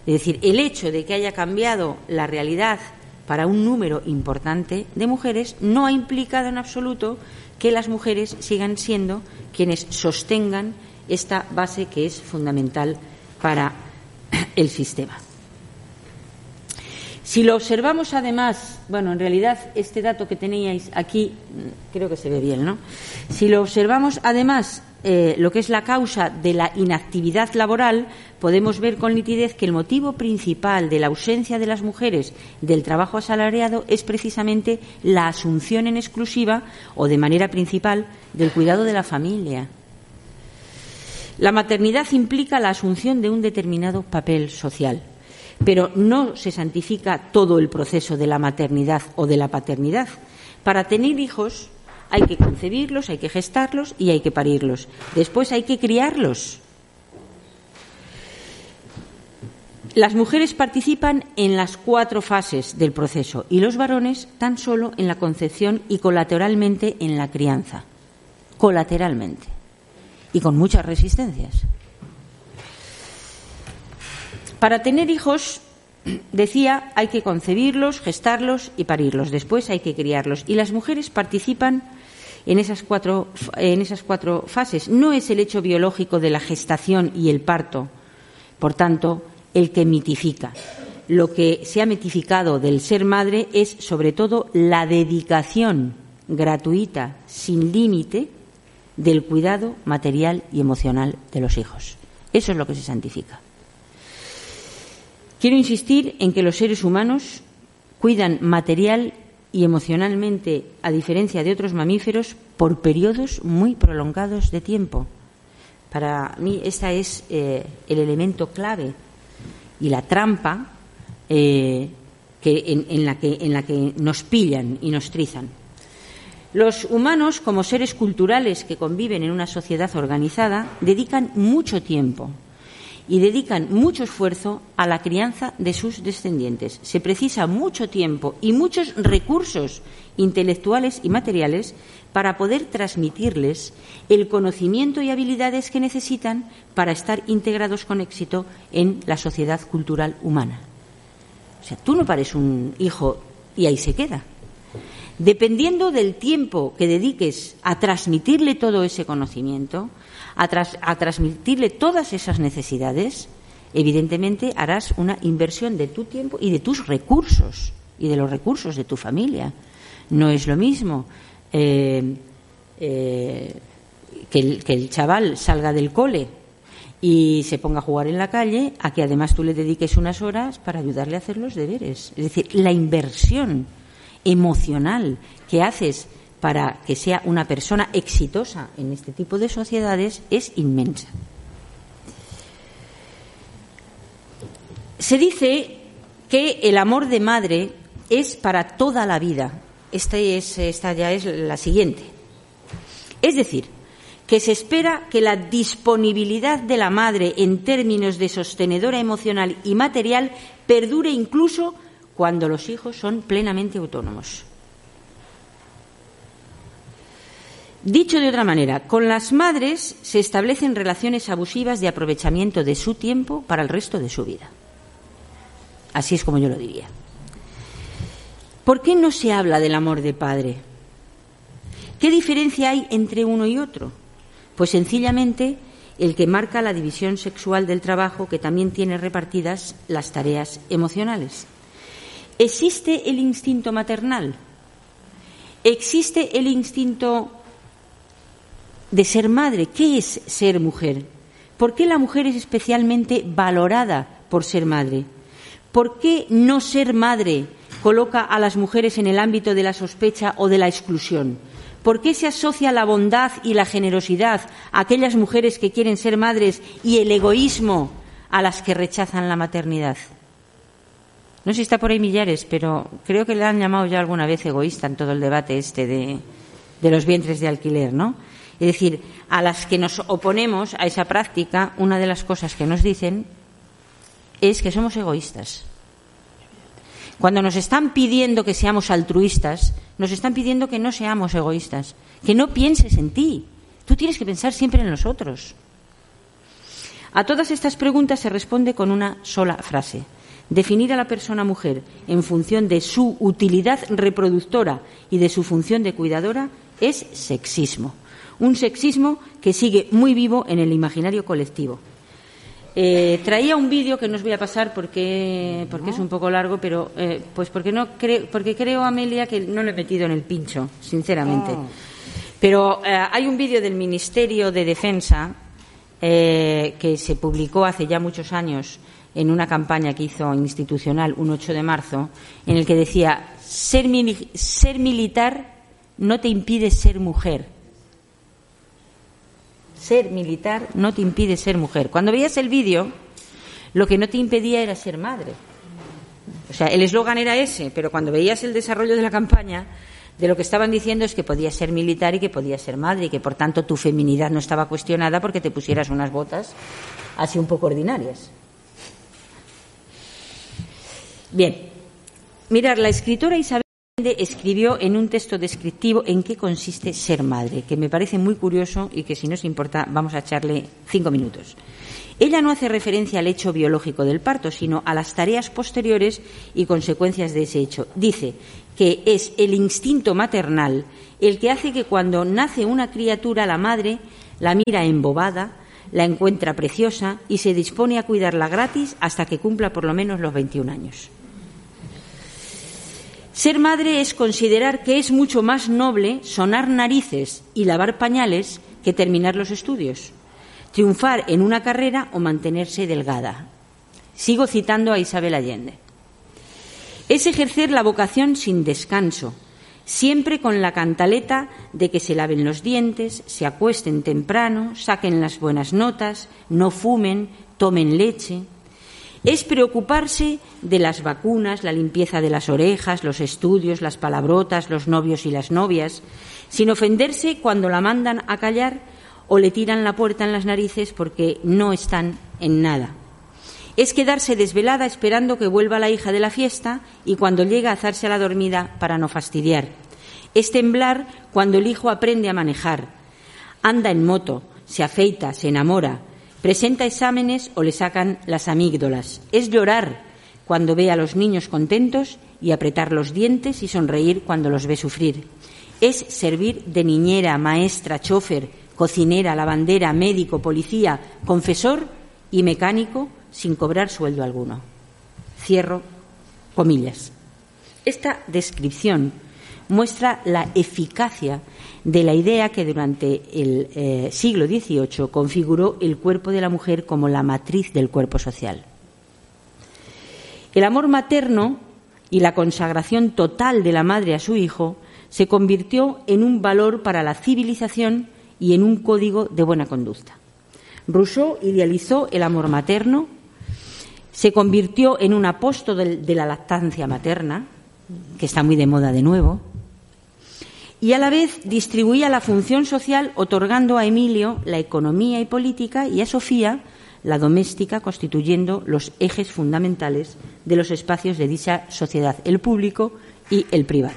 [SPEAKER 2] Es decir, el hecho de que haya cambiado la realidad para un número importante de mujeres no ha implicado en absoluto que las mujeres sigan siendo quienes sostengan esta base que es fundamental para el sistema. Si lo observamos además, bueno, en realidad este dato que teníais aquí, mm, creo que se ve bien, ¿no? Si lo observamos además eh, lo que es la causa de la inactividad laboral, podemos ver con nitidez que el motivo principal de la ausencia de las mujeres del trabajo asalariado es precisamente la asunción en exclusiva o de manera principal del cuidado de la familia. La maternidad implica la asunción de un determinado papel social, pero no se santifica todo el proceso de la maternidad o de la paternidad. Para tener hijos hay que concebirlos, hay que gestarlos y hay que parirlos. Después hay que criarlos. Las mujeres participan en las cuatro fases del proceso y los varones tan solo en la concepción y colateralmente en la crianza. Colateralmente. Y con muchas resistencias. Para tener hijos, [clears throat] decía, hay que concebirlos, gestarlos y parirlos. Después hay que criarlos. Y las mujeres participan en esas cuatro, en esas cuatro fases. No es el hecho biológico de la gestación y el parto, por tanto, el que mitifica. Lo que se ha mitificado del ser madre es, sobre todo, la dedicación gratuita, sin límite, del cuidado material y emocional de los hijos. Eso es lo que se santifica. Quiero insistir en que los seres humanos cuidan material y emocionalmente, a diferencia de otros mamíferos, por periodos muy prolongados de tiempo. Para mí, ese es eh, el elemento clave y la trampa eh, que, en la que nos pillan y nos trizan. Los humanos, como seres culturales que conviven en una sociedad organizada, dedican mucho tiempo y dedican mucho esfuerzo a la crianza de sus descendientes. Se precisa mucho tiempo y muchos recursos intelectuales y materiales para poder transmitirles el conocimiento y habilidades que necesitan para estar integrados con éxito en la sociedad cultural humana. O sea, tú no pares un hijo y ahí se queda. Dependiendo del tiempo que dediques a transmitirle todo ese conocimiento, a, transmitirle todas esas necesidades, evidentemente harás una inversión de tu tiempo y de tus recursos y de los recursos de tu familia. No es lo mismo eh, eh, que, el, que el chaval salga del cole y se ponga a jugar en la calle, a que además tú le dediques unas horas para ayudarle a hacer los deberes. Es decir, la inversión emocional que haces para que sea una persona exitosa en este tipo de sociedades es inmensa. Se dice que el amor de madre es para toda la vida. Esta, es, esta ya es la siguiente. Es decir, que se espera que la disponibilidad de la madre en términos de sostenedora emocional y material perdure incluso cuando los hijos son plenamente autónomos. Dicho de otra manera, con las madres se establecen relaciones abusivas de aprovechamiento de su tiempo para el resto de su vida. Así es como yo lo diría. ¿Por qué no se habla del amor de padre? ¿Qué diferencia hay entre uno y otro? Pues sencillamente el que marca la división sexual del trabajo que también tiene repartidas las tareas emocionales. ¿Existe el instinto maternal? ¿Existe el instinto de ser madre? ¿Qué es ser mujer? ¿Por qué la mujer es especialmente valorada por ser madre? ¿Por qué no ser madre coloca a las mujeres en el ámbito de la sospecha o de la exclusión? ¿Por qué se asocia la bondad y la generosidad a aquellas mujeres que quieren ser madres y el egoísmo a las que rechazan la maternidad? No sé si está por ahí Millares, pero creo que le han llamado ya alguna vez egoísta en todo el debate este de, de los vientres de alquiler, ¿no? Es decir, a las que nos oponemos a esa práctica, una de las cosas que nos dicen es que somos egoístas. Cuando nos están pidiendo que seamos altruistas, nos están pidiendo que no seamos egoístas, que no pienses en ti. Tú tienes que pensar siempre en los otros. A todas estas preguntas se responde con una sola frase. Definir a la persona mujer en función de su utilidad reproductora y de su función de cuidadora es sexismo. Un sexismo que sigue muy vivo en el imaginario colectivo. Eh, traía un vídeo que no os voy a pasar porque, porque es un poco largo, pero eh, pues porque, no creo, porque creo, Amelia, que no lo he metido en el pincho, sinceramente. Oh. Pero eh, hay un vídeo del Ministerio de Defensa que se publicó hace ya muchos años en una campaña que hizo institucional un 8 de marzo, en el que decía, ser, ser militar no te impide ser mujer ser militar no te impide ser mujer. Cuando veías el vídeo, lo que no te impedía era ser madre. O sea, el eslogan era ese, pero cuando veías el desarrollo de la campaña, de lo que estaban diciendo es que podías ser militar y que podías ser madre y que por tanto tu feminidad no estaba cuestionada porque te pusieras unas botas así un poco ordinarias. Bien, mirar, la escritora Isabel escribió en un texto descriptivo en qué consiste ser madre, que me parece muy curioso y que si nos importa vamos a echarle cinco minutos. Ella no hace referencia al hecho biológico del parto, sino a las tareas posteriores y consecuencias de ese hecho. Dice que es el instinto maternal el que hace que cuando nace una criatura la madre la mira embobada, la encuentra preciosa y se dispone a cuidarla gratis hasta que cumpla por lo menos los 21 años. Ser madre es considerar que es mucho más noble sonar narices y lavar pañales que terminar los estudios, triunfar en una carrera o mantenerse delgada. Sigo citando a Isabel Allende. Es ejercer la vocación sin descanso, siempre con la cantaleta de que se laven los dientes, se acuesten temprano, saquen las buenas notas, no fumen, tomen leche. Es preocuparse de las vacunas, la limpieza de las orejas, los estudios, las palabrotas, los novios y las novias, sin ofenderse cuando la mandan a callar o le tiran la puerta en las narices porque no están en nada. Es quedarse desvelada esperando que vuelva la hija de la fiesta y cuando llega a hacerse a la dormida para no fastidiar. Es temblar cuando el hijo aprende a manejar. Anda en moto, se afeita, se enamora, presenta exámenes o le sacan las amígdalas. Es llorar cuando ve a los niños contentos y apretar los dientes y sonreír cuando los ve sufrir. Es servir de niñera, maestra, chofer, cocinera, lavandera, médico, policía, confesor y mecánico sin cobrar sueldo alguno. Cierro comillas. Esta descripción muestra la eficacia de la idea que durante el eh, siglo XVIII configuró el cuerpo de la mujer como la matriz del cuerpo social. El amor materno y la consagración total de la madre a su hijo se convirtió en un valor para la civilización y en un código de buena conducta. Rousseau idealizó el amor materno, se convirtió en un apóstol de la lactancia materna, que está muy de moda de nuevo, y a la vez distribuía la función social otorgando a Emilio la economía y política y a Sofía la doméstica, constituyendo los ejes fundamentales de los espacios de dicha sociedad, el público y el privado.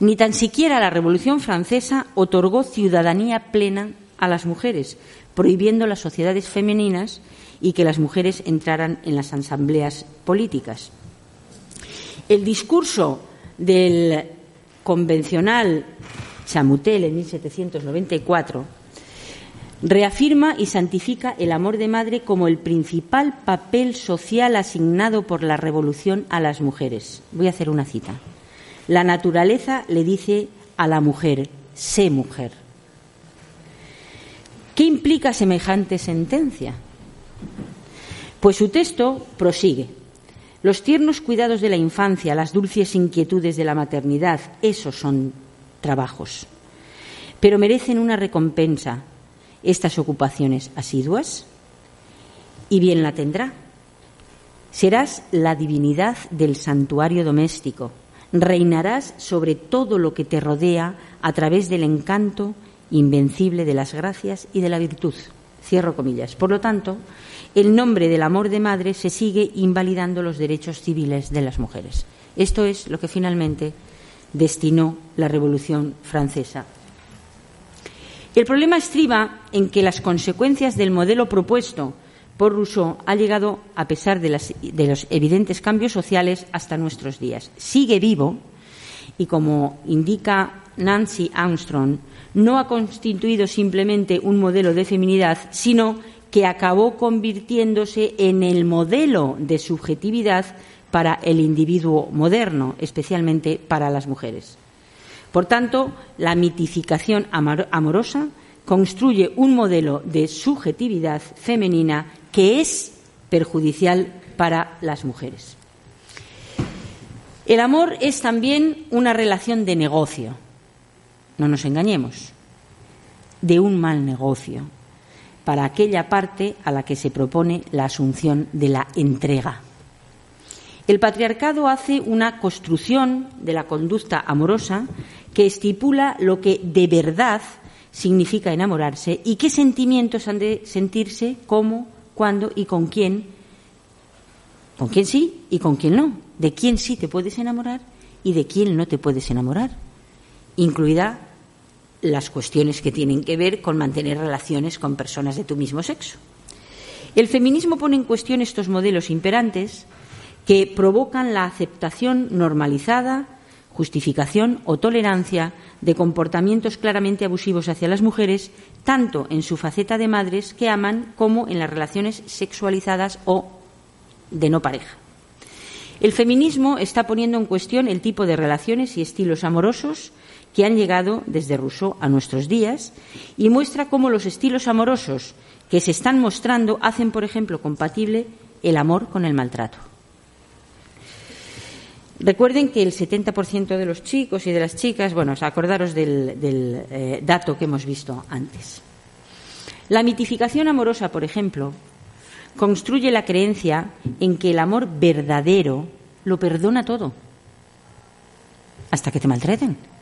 [SPEAKER 2] Ni tan siquiera la Revolución Francesa otorgó ciudadanía plena a las mujeres, prohibiendo las sociedades femeninas y que las mujeres entraran en las asambleas políticas. El discurso del convencional Chamutel en 1794 reafirma y santifica el amor de madre como el principal papel social asignado por la revolución a las mujeres. Voy a hacer una cita. La naturaleza le dice a la mujer, sé mujer. ¿Qué implica semejante sentencia? Pues su texto prosigue. Los tiernos cuidados de la infancia, las dulces inquietudes de la maternidad, esos son trabajos. Pero merecen una recompensa estas ocupaciones asiduas y bien la tendrá. Serás la divinidad del santuario doméstico, reinarás sobre todo lo que te rodea a través del encanto invencible de las gracias y de la virtud. Cierro comillas. Por lo tanto, el nombre del amor de madre se sigue invalidando los derechos civiles de las mujeres. Esto es lo que finalmente destinó la Revolución Francesa. El problema estriba en que las consecuencias del modelo propuesto por Rousseau ha llegado, a pesar de, de, los evidentes cambios sociales, hasta nuestros días. Sigue vivo y, como indica Nancy Armstrong, no ha constituido simplemente un modelo de feminidad, sino que acabó convirtiéndose en el modelo de subjetividad para el individuo moderno, especialmente para las mujeres. Por tanto, la mitificación amorosa construye un modelo de subjetividad femenina que es perjudicial para las mujeres. El amor es también una relación de negocio, no nos engañemos, de un mal negocio para aquella parte a la que se propone la asunción de la entrega. El patriarcado hace una construcción de la conducta amorosa que estipula lo que de verdad significa enamorarse y qué sentimientos han de sentirse, cómo, cuándo y con quién. Con quién sí y con quién no. De quién sí te puedes enamorar y de quién no te puedes enamorar. Incluida las cuestiones que tienen que ver con mantener relaciones con personas de tu mismo sexo. El feminismo pone en cuestión estos modelos imperantes que provocan la aceptación normalizada, justificación o tolerancia de comportamientos claramente abusivos hacia las mujeres, tanto en su faceta de madres que aman como en las relaciones sexualizadas o de no pareja. El feminismo está poniendo en cuestión el tipo de relaciones y estilos amorosos que han llegado desde Rousseau a nuestros días y muestra cómo los estilos amorosos que se están mostrando hacen, por ejemplo, compatible el amor con el maltrato. Recuerden que el 70% de los chicos y de las chicas, bueno, acordaros del, eh, dato que hemos visto antes. La mitificación amorosa, por ejemplo, construye la creencia en que el amor verdadero lo perdona todo, hasta que te maltraten.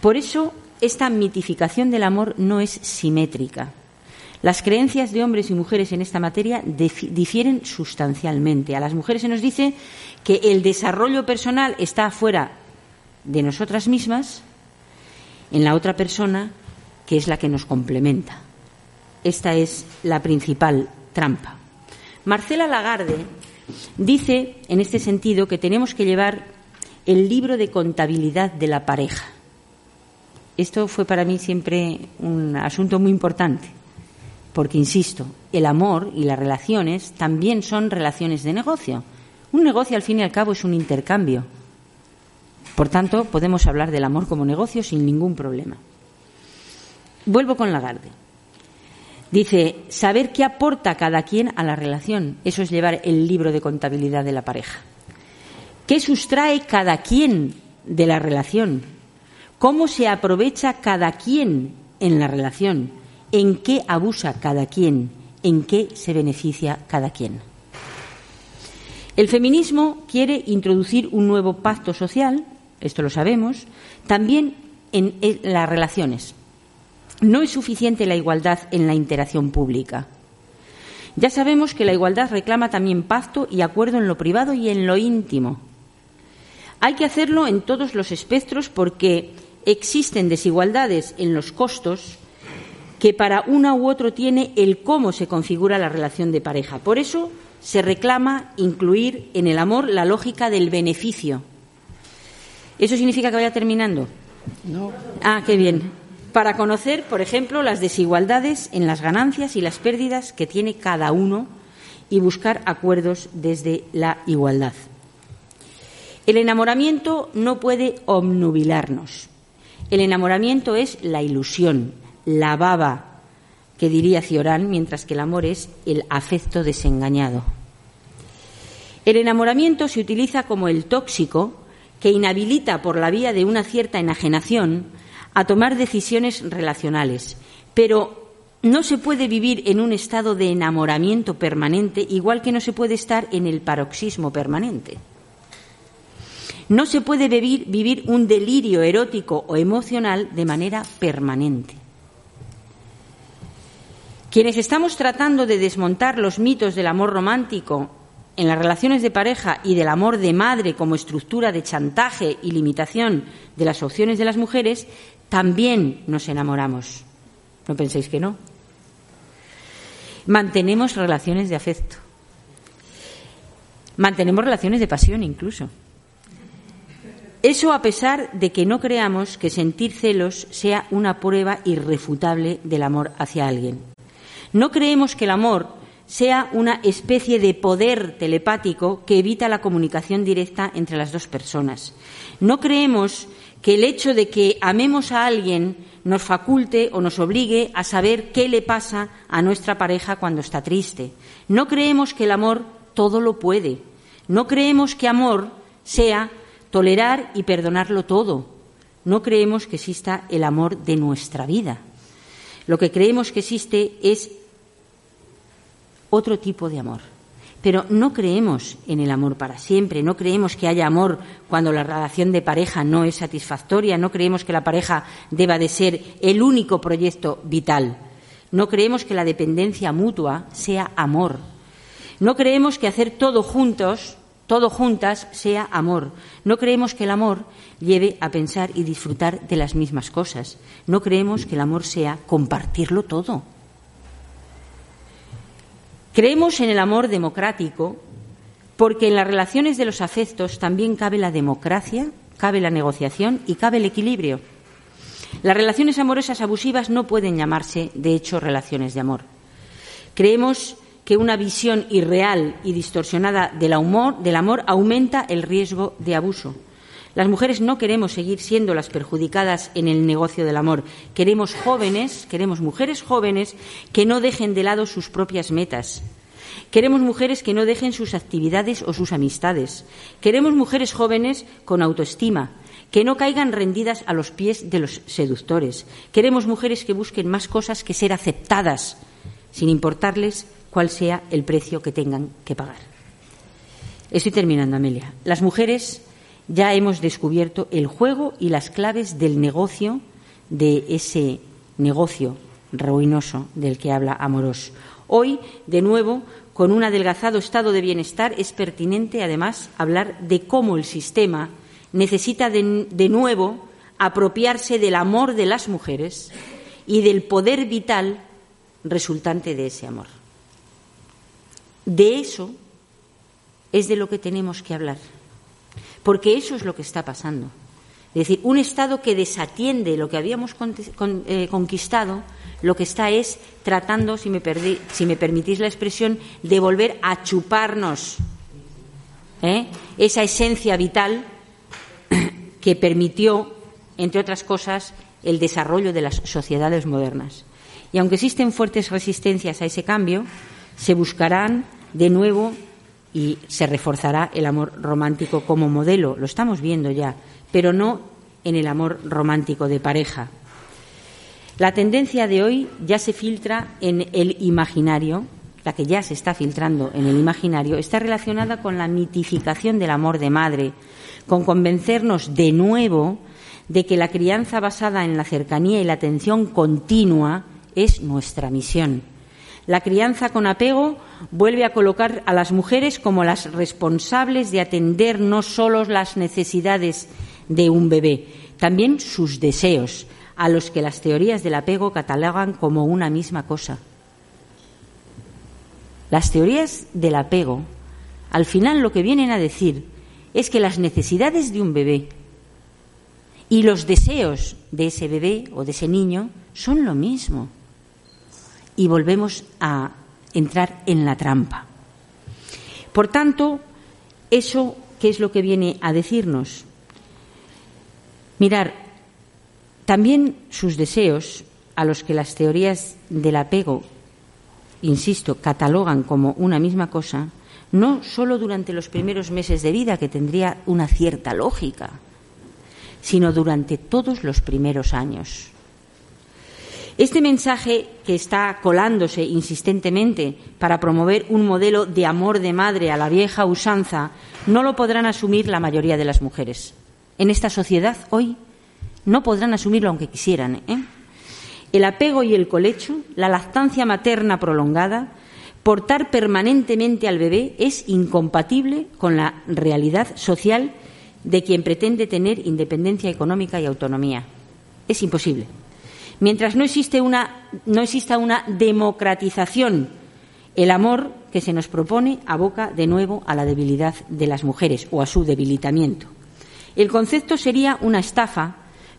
[SPEAKER 2] Por eso, esta mitificación del amor no es simétrica. Las creencias de hombres y mujeres en esta materia difieren sustancialmente. A las mujeres se nos dice que el desarrollo personal está fuera de nosotras mismas, en la otra persona, que es la que nos complementa. Esta es la principal trampa. Marcela Lagarde dice, en este sentido, que tenemos que llevar el libro de contabilidad de la pareja. Esto fue para mí siempre un asunto muy importante porque, insisto, el amor y las relaciones también son relaciones de negocio. Un negocio, al fin y al cabo, es un intercambio. Por tanto, podemos hablar del amor como negocio sin ningún problema. Vuelvo con Lagarde. Dice, saber qué aporta cada quien a la relación. Eso es llevar el libro de contabilidad de la pareja. ¿Qué sustrae cada quien de la relación? ¿Cómo se aprovecha cada quien en la relación? en qué abusa cada quien, en qué se beneficia cada quien. El feminismo quiere introducir un nuevo pacto social, esto lo sabemos, también en las relaciones. No es suficiente la igualdad en la interacción pública. Ya sabemos que la igualdad reclama también pacto y acuerdo en lo privado y en lo íntimo. Hay que hacerlo en todos los espectros porque existen desigualdades en los costos que para una u otro tiene el cómo se configura la relación de pareja. Por eso se reclama incluir en el amor la lógica del beneficio. ¿Eso significa que vaya terminando?
[SPEAKER 1] No.
[SPEAKER 2] Ah, qué bien. Para conocer, por ejemplo, las desigualdades en las ganancias y las pérdidas que tiene cada uno y buscar acuerdos desde la igualdad. El enamoramiento no puede obnubilarnos. El enamoramiento es la ilusión, la baba, que diría Ciorán, mientras que el amor es el afecto desengañado. El enamoramiento se utiliza como el tóxico que inhabilita por la vía de una cierta enajenación a tomar decisiones relacionales, pero no se puede vivir en un estado de enamoramiento permanente igual que no se puede estar en el paroxismo permanente. No se puede vivir, un delirio erótico o emocional de manera permanente. Quienes estamos tratando de desmontar los mitos del amor romántico en las relaciones de pareja y del amor de madre como estructura de chantaje y limitación de las opciones de las mujeres, también nos enamoramos. ¿No penséis que no? Mantenemos relaciones de afecto. Mantenemos relaciones de pasión incluso. Eso a pesar de que no creamos que sentir celos sea una prueba irrefutable del amor hacia alguien. No creemos que el amor sea una especie de poder telepático que evita la comunicación directa entre las dos personas. No creemos que el hecho de que amemos a alguien nos faculte o nos obligue a saber qué le pasa a nuestra pareja cuando está triste. No creemos que el amor todo lo puede. No creemos que amor sea tolerar y perdonarlo todo. No creemos que exista el amor de nuestra vida. Lo que creemos que existe es otro tipo de amor. Pero no creemos en el amor para siempre, no creemos que haya amor cuando la relación de pareja no es satisfactoria, no creemos que la pareja deba de ser el único proyecto vital, no creemos que la dependencia mutua sea amor, no creemos que hacer todo juntos, todo juntas, sea amor, no creemos que el amor lleve a pensar y disfrutar de las mismas cosas, no creemos que el amor sea compartirlo todo. Creemos en el amor democrático porque en las relaciones de los afectos también cabe la democracia, cabe la negociación y cabe el equilibrio. Las relaciones amorosas abusivas no pueden llamarse, de hecho, relaciones de amor. Creemos que una visión irreal y distorsionada del amor, del amor aumenta el riesgo de abuso. Las mujeres no queremos seguir siendo las perjudicadas en el negocio del amor. Queremos jóvenes, queremos mujeres jóvenes que no dejen de lado sus propias metas. Queremos mujeres que no dejen sus actividades o sus amistades. Queremos mujeres jóvenes con autoestima, que no caigan rendidas a los pies de los seductores. Queremos mujeres que busquen más cosas que ser aceptadas, sin importarles cuál sea el precio que tengan que pagar. Estoy terminando, Amelia. Las mujeres ya hemos descubierto el juego y las claves del negocio, de ese negocio ruinoso del que habla Amorós. Hoy, de nuevo, con un adelgazado estado de bienestar, es pertinente, además, hablar de cómo el sistema necesita de nuevo apropiarse del amor de las mujeres y del poder vital resultante de ese amor. De eso es de lo que tenemos que hablar, porque eso es lo que está pasando. Es decir, un Estado que desatiende lo que habíamos eh, conquistado, lo que está es tratando, si me, permitís la expresión, de volver a chuparnos ¿eh? esa esencia vital [clears throat] que permitió, entre otras cosas, el desarrollo de las sociedades modernas. Y aunque existen fuertes resistencias a ese cambio, se buscarán de nuevo y se reforzará el amor romántico como modelo. Lo estamos viendo ya, pero no en el amor romántico de pareja. La tendencia de hoy ya se filtra en el imaginario, la que ya se está filtrando en el imaginario, está relacionada con la mitificación del amor de madre, con convencernos de nuevo de que la crianza basada en la cercanía y la atención continua es nuestra misión. La crianza con apego vuelve a colocar a las mujeres como las responsables de atender no solo las necesidades de un bebé, también sus deseos, a los que las teorías del apego catalogan como una misma cosa. Las teorías del apego, al final lo que vienen a decir es que las necesidades de un bebé y los deseos de ese bebé o de ese niño son lo mismo y volvemos a entrar en la trampa. Por tanto, eso, ¿qué es lo que viene a decirnos? Mirar, también sus deseos, a los que las teorías del apego, insisto, catalogan como una misma cosa, no solo durante los primeros meses de vida, que tendría una cierta lógica, sino durante todos los primeros años. Este mensaje que está colándose insistentemente para promover un modelo de amor de madre a la vieja usanza no lo podrán asumir la mayoría de las mujeres. En esta sociedad hoy no podrán asumirlo aunque quisieran. ¿eh? El apego y el colecho, la lactancia materna prolongada, portar permanentemente al bebé es incompatible con la realidad social de quien pretende tener independencia económica y autonomía. Es imposible. Mientras no, exista una democratización, el amor que se nos propone aboca de nuevo a la debilidad de las mujeres o a su debilitamiento. El concepto sería una estafa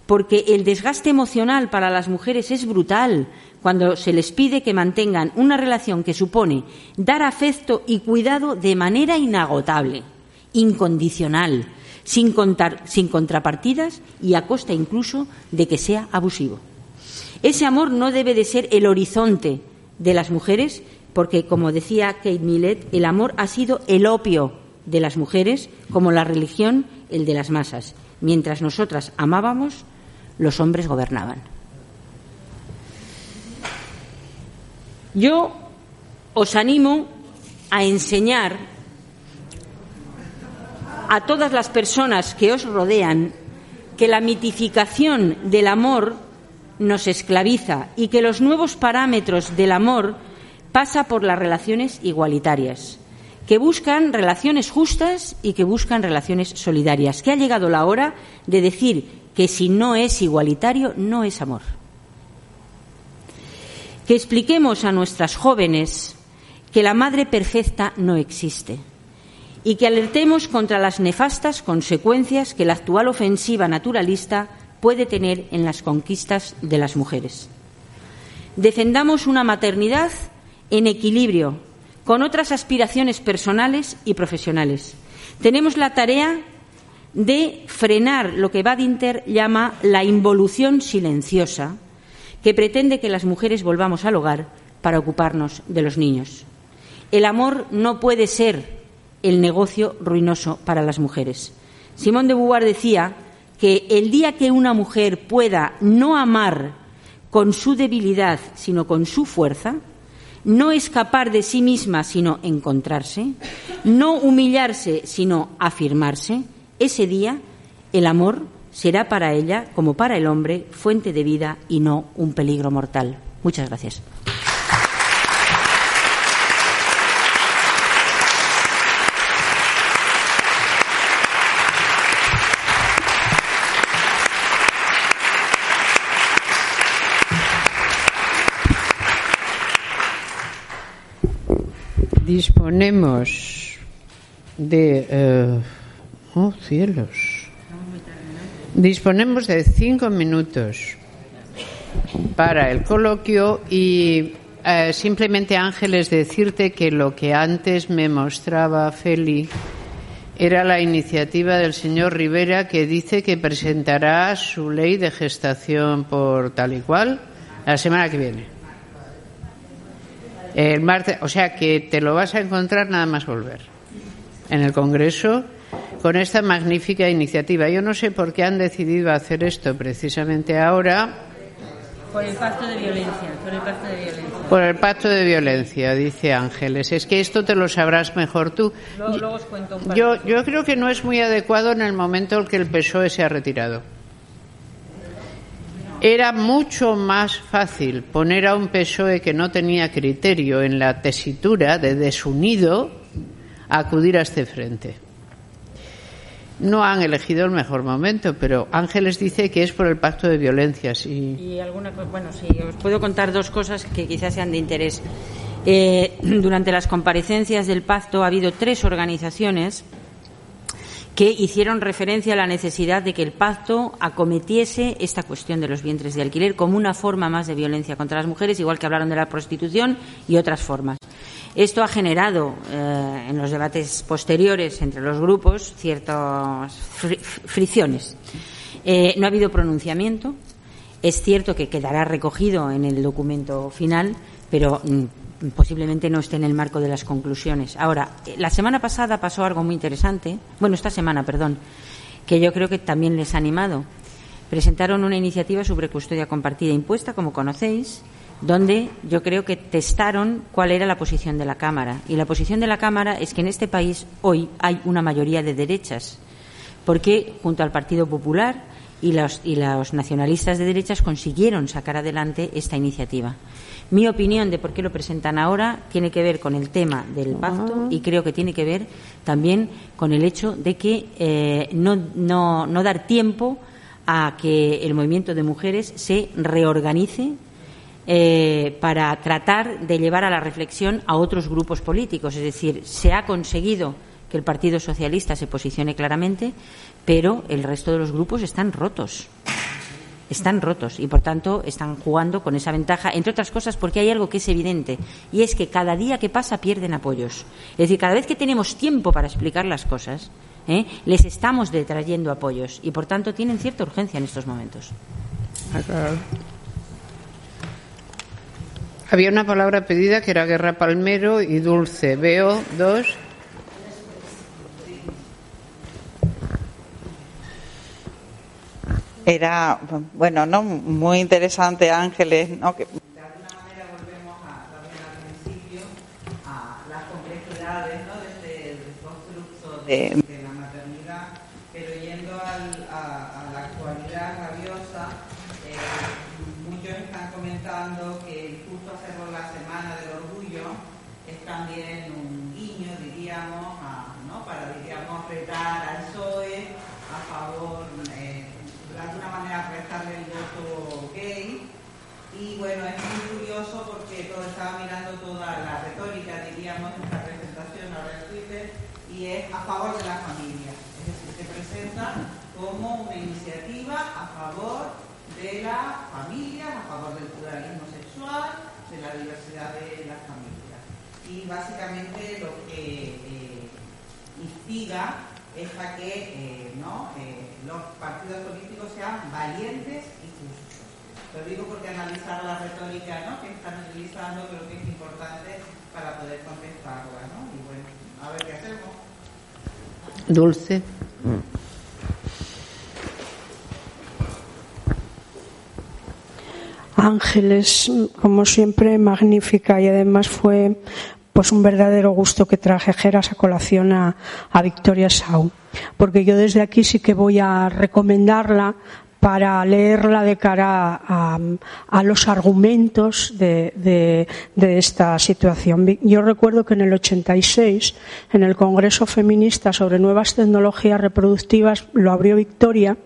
[SPEAKER 2] porque el desgaste emocional para las mujeres es brutal cuando se les pide que mantengan una relación que supone dar afecto y cuidado de manera inagotable, incondicional, sin contrapartidas y a costa incluso de que sea abusivo. Ese amor no debe de ser el horizonte de las mujeres, porque, como decía Kate Millett, el amor ha sido el opio de las mujeres, como la religión el de las masas. Mientras nosotras amábamos, los hombres gobernaban. Yo os animo a enseñar a todas las personas que os rodean que la mitificación del amor nos esclaviza y que los nuevos parámetros del amor pasa por las relaciones igualitarias, que buscan relaciones justas y que buscan relaciones solidarias, que ha llegado la hora de decir que si no es igualitario no es amor. Que expliquemos a nuestras jóvenes que la madre perfecta no existe y que alertemos contra las nefastas consecuencias que la actual ofensiva naturalista puede tener en las conquistas de las mujeres. Defendamos una maternidad en equilibrio con otras aspiraciones personales y profesionales. Tenemos la tarea de frenar lo que Badinter llama la involución silenciosa, que pretende que las mujeres volvamos al hogar para ocuparnos de los niños. El amor no puede ser el negocio ruinoso para las mujeres. Simón de Beauvoir decía que el día que una mujer pueda no amar con su debilidad, sino con su fuerza, no escapar de sí misma, sino encontrarse, no humillarse, sino afirmarse, ese día el amor será para ella, como para el hombre, fuente de vida y no un peligro mortal. Muchas gracias.
[SPEAKER 1] Disponemos de... Eh, oh, cielos. Disponemos de cinco minutos para el coloquio y eh, simplemente Ángeles decirte que lo que antes me mostraba Feli era la iniciativa del señor Rivera que dice que presentará su ley de gestación por tal y cual la semana que viene. El martes, o sea que te lo vas a encontrar nada más volver en el Congreso con esta magnífica iniciativa. Yo no sé por qué han decidido hacer esto precisamente ahora.
[SPEAKER 2] Por el pacto de violencia, por el pacto de violencia.
[SPEAKER 1] Por el pacto de violencia, dice Ángeles. Es que esto te lo sabrás mejor tú. yo, yo creo que no es muy adecuado en el momento en que el PSOE se ha retirado. Era mucho más fácil poner a un PSOE que no tenía criterio en la tesitura de desunido a acudir a este frente. No han elegido el mejor momento, pero Ángeles dice que es por el pacto de violencias. Y,
[SPEAKER 2] y alguna bueno, sí, os puedo contar dos cosas que quizás sean de interés. Eh, [clears throat] durante las comparecencias del pacto ha habido tres organizaciones que hicieron referencia a la necesidad de que el pacto acometiese esta cuestión de los vientres de alquiler como una forma más de violencia contra las mujeres, igual que hablaron de la prostitución y otras formas. Esto ha generado eh, en los debates posteriores entre los grupos ciertas fricciones. Eh, no ha habido pronunciamiento. Es cierto que quedará recogido en el documento final, pero mm, posiblemente no esté en el marco de las conclusiones. Ahora, eh, la semana pasada pasó algo muy interesante, bueno, esta semana, perdón, que yo creo que también les ha animado. Presentaron una iniciativa sobre custodia compartida impuesta, como conocéis, donde yo creo que testaron cuál era la posición de la Cámara. Y la posición de la Cámara es que en este país hoy hay una mayoría de derechas, porque junto al Partido Popular y los, y los nacionalistas de derechas consiguieron sacar adelante esta iniciativa. Mi opinión de por qué lo presentan ahora tiene que ver con el tema del pacto y creo que tiene que ver también con el hecho de que eh, no, no, no dar tiempo a que el movimiento de mujeres se reorganice eh, para tratar de llevar a la reflexión a otros grupos políticos. Es decir, se ha conseguido que el Partido Socialista se posicione claramente, pero el resto de los grupos están rotos están rotos y por tanto están jugando con esa ventaja, entre otras cosas porque hay algo que es evidente y es que cada día que pasa pierden apoyos. Es decir, cada vez que tenemos tiempo para explicar las cosas, ¿eh? les estamos detrayendo apoyos y por tanto tienen cierta urgencia en estos momentos.
[SPEAKER 1] Había una palabra pedida que era guerra palmero y dulce. Veo dos.
[SPEAKER 3] Era, bueno, ¿no? Muy interesante, Ángeles, ¿no? Que de este constructo de, la maternidad, pero yendo al, a, a, la actualidad rabiosa, eh, muchos están comentando que justo hacerlo la Semana del Orgullo es también un guiño, diríamos, a, ¿no? Para, diríamos, retar al PSOE a favor de alguna manera prestarle el voto gay. Y bueno, es muy curioso porque todo estaba mirando toda la retórica, diríamos, de esta presentación ahora en Twitter, y es a favor de la familia. Es decir, se presenta como una iniciativa a favor de la familia, a favor del pluralismo sexual, de la diversidad de las familias. Y básicamente lo que eh, instiga es a que eh, ¿no? Eh, los partidos políticos sean valientes y justos. Lo digo porque analizar la retórica ¿no? que están utilizando creo que es importante para poder contestarla. ¿no? Y bueno, a ver qué hacemos.
[SPEAKER 1] Dulce.
[SPEAKER 4] Ángeles, como siempre, magnífica y además fue pues un verdadero gusto que trajeras a colación a, Victoria Sau, porque yo desde aquí sí que voy a recomendarla para leerla de cara a, a los argumentos de, de, de, esta situación. Yo recuerdo que en el 86, en el Congreso Feminista sobre Nuevas Tecnologías Reproductivas, lo abrió Victoria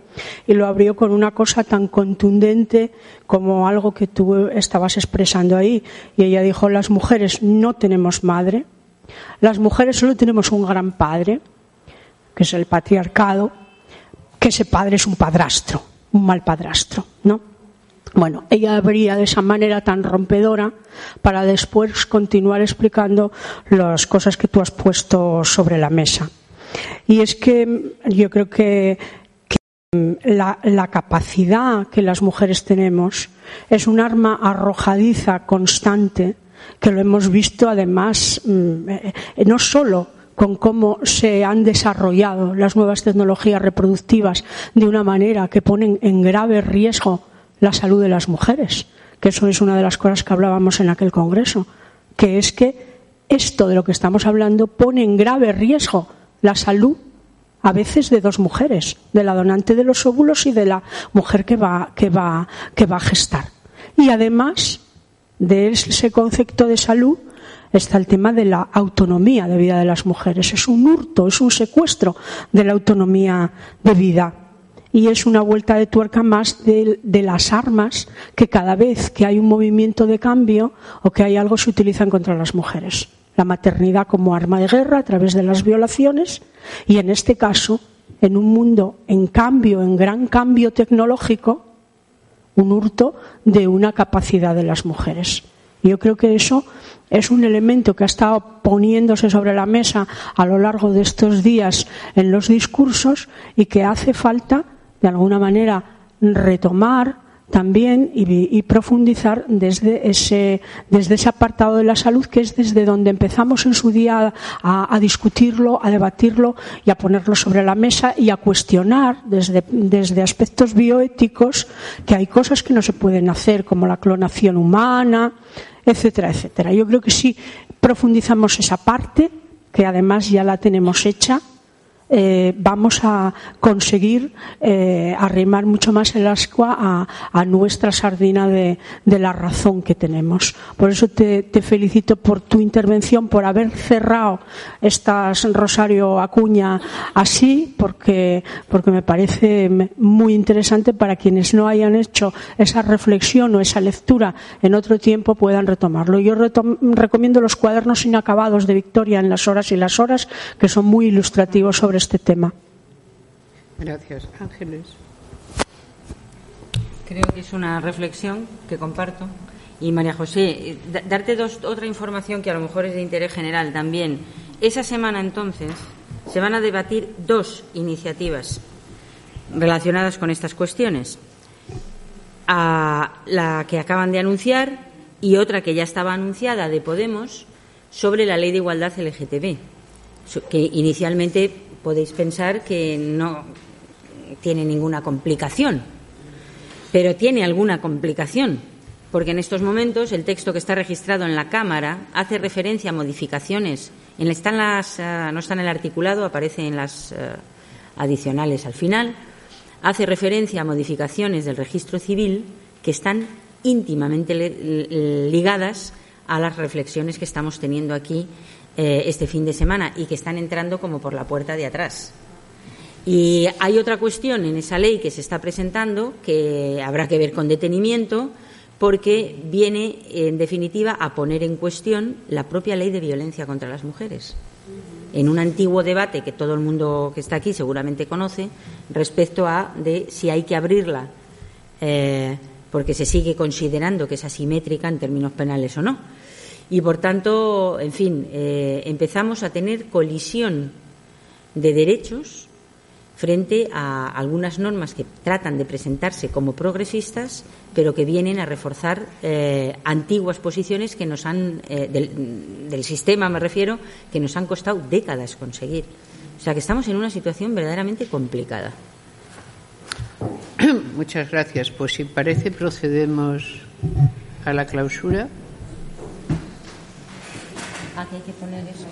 [SPEAKER 4] y lo abrió con una cosa tan contundente como algo que tú estabas expresando ahí. Y ella dijo, las mujeres no tenemos madre, las mujeres solo tenemos un gran padre, que es el patriarcado, que ese padre es un padrastro un mal padrastro, ¿no? Bueno, ella abría de esa manera tan rompedora para después continuar explicando las cosas que tú has puesto sobre la mesa. Y es que yo creo que, la, la, capacidad que las mujeres tenemos es un arma arrojadiza constante que lo hemos visto además mm, eh, no solo con cómo se han desarrollado las nuevas tecnologías reproductivas de una manera que ponen en grave riesgo la salud de las mujeres, que eso es una de las cosas que hablábamos en aquel congreso, que es que esto de lo que estamos hablando pone en grave riesgo la salud a veces de dos mujeres, de la donante de los óvulos y de la mujer que va, que va, que va a gestar. Y además de ese concepto de salud está el tema de la autonomía de vida de las mujeres. Es un hurto, es un secuestro de la autonomía de vida. Y es una vuelta de tuerca más de, de, las armas que cada vez que hay un movimiento de cambio o que hay algo se utilizan contra las mujeres. La maternidad como arma de guerra a través de las violaciones y en este caso, en un mundo en cambio, en gran cambio tecnológico, un hurto de una capacidad de las mujeres. Yo creo que eso es un elemento que ha estado poniéndose sobre la mesa a lo largo de estos días en los discursos y que hace falta, de alguna manera, retomar también y, profundizar desde ese, desde ese apartado de la salud, que es desde donde empezamos en su día a, a, discutirlo, a debatirlo y a ponerlo sobre la mesa y a cuestionar desde, desde aspectos bioéticos que hay cosas que no se pueden hacer, como la clonación humana, etcétera, etcétera. Yo creo que si profundizamos esa parte, que además ya la tenemos hecha, eh, vamos a conseguir eh, arrimar mucho más el ascua a, nuestra sardina de, la razón que tenemos. Por eso te, felicito por tu intervención, por haber cerrado estas Rosario Acuña así, porque, porque me parece muy interesante para quienes no hayan hecho esa reflexión o esa lectura en otro tiempo puedan retomarlo. Yo recomiendo los cuadernos inacabados de Victoria en las horas y las horas, que son muy ilustrativos sobre este tema.
[SPEAKER 1] Gracias. Ángeles.
[SPEAKER 2] Creo que es una reflexión que comparto. Y María José, darte dos, otra información que a lo mejor es de interés general también. Esa semana entonces se van a debatir dos iniciativas relacionadas con estas cuestiones. A la que acaban de anunciar y otra que ya estaba anunciada de Podemos sobre la ley de igualdad LGTB, que inicialmente podéis pensar que no tiene ninguna complicación, pero tiene alguna complicación, porque en estos momentos el texto que está registrado en la Cámara hace referencia a modificaciones. En, están las, uh, no está en el articulado, aparece en las uh, adicionales al final. Hace referencia a modificaciones del registro civil que están íntimamente ligadas a las reflexiones que estamos teniendo aquí eh, este fin de semana y que están entrando como por la puerta de atrás. Y hay otra cuestión en esa ley que se está presentando que habrá que ver con detenimiento porque viene, en definitiva, a poner en cuestión la propia ley de violencia contra las mujeres. En un antiguo debate que todo el mundo que está aquí seguramente conoce respecto a de si hay que abrirla eh, porque se sigue considerando que es asimétrica en términos penales o no y por tanto, en fin, eh, empezamos a tener colisión de derechos frente a algunas normas que tratan de presentarse como progresistas, pero que vienen a reforzar eh, antiguas posiciones que nos han, eh, del, del, sistema me refiero, que nos han costado décadas conseguir. O sea que estamos en una situación verdaderamente complicada. [coughs]
[SPEAKER 1] Muchas gracias. Pues si parece procedemos a la clausura.
[SPEAKER 2] Ah, que hay que poner eso.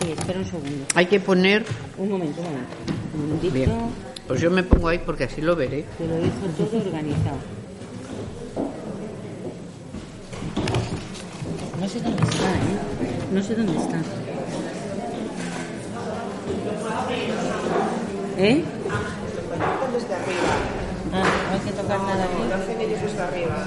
[SPEAKER 2] Sí, espera un segundo.
[SPEAKER 1] Hay que poner.
[SPEAKER 2] Un momento, un momento. Un momentito.
[SPEAKER 1] Bien. Pues yo me pongo ahí porque así lo veré.
[SPEAKER 2] Te lo dejo todo organizado. No sé dónde está, ¿eh? No sé dónde está. ¿Eh?
[SPEAKER 3] Desde arriba.
[SPEAKER 2] Ah, no hay que tocar nada arriba.
[SPEAKER 3] Lo hacen ellos desde arriba.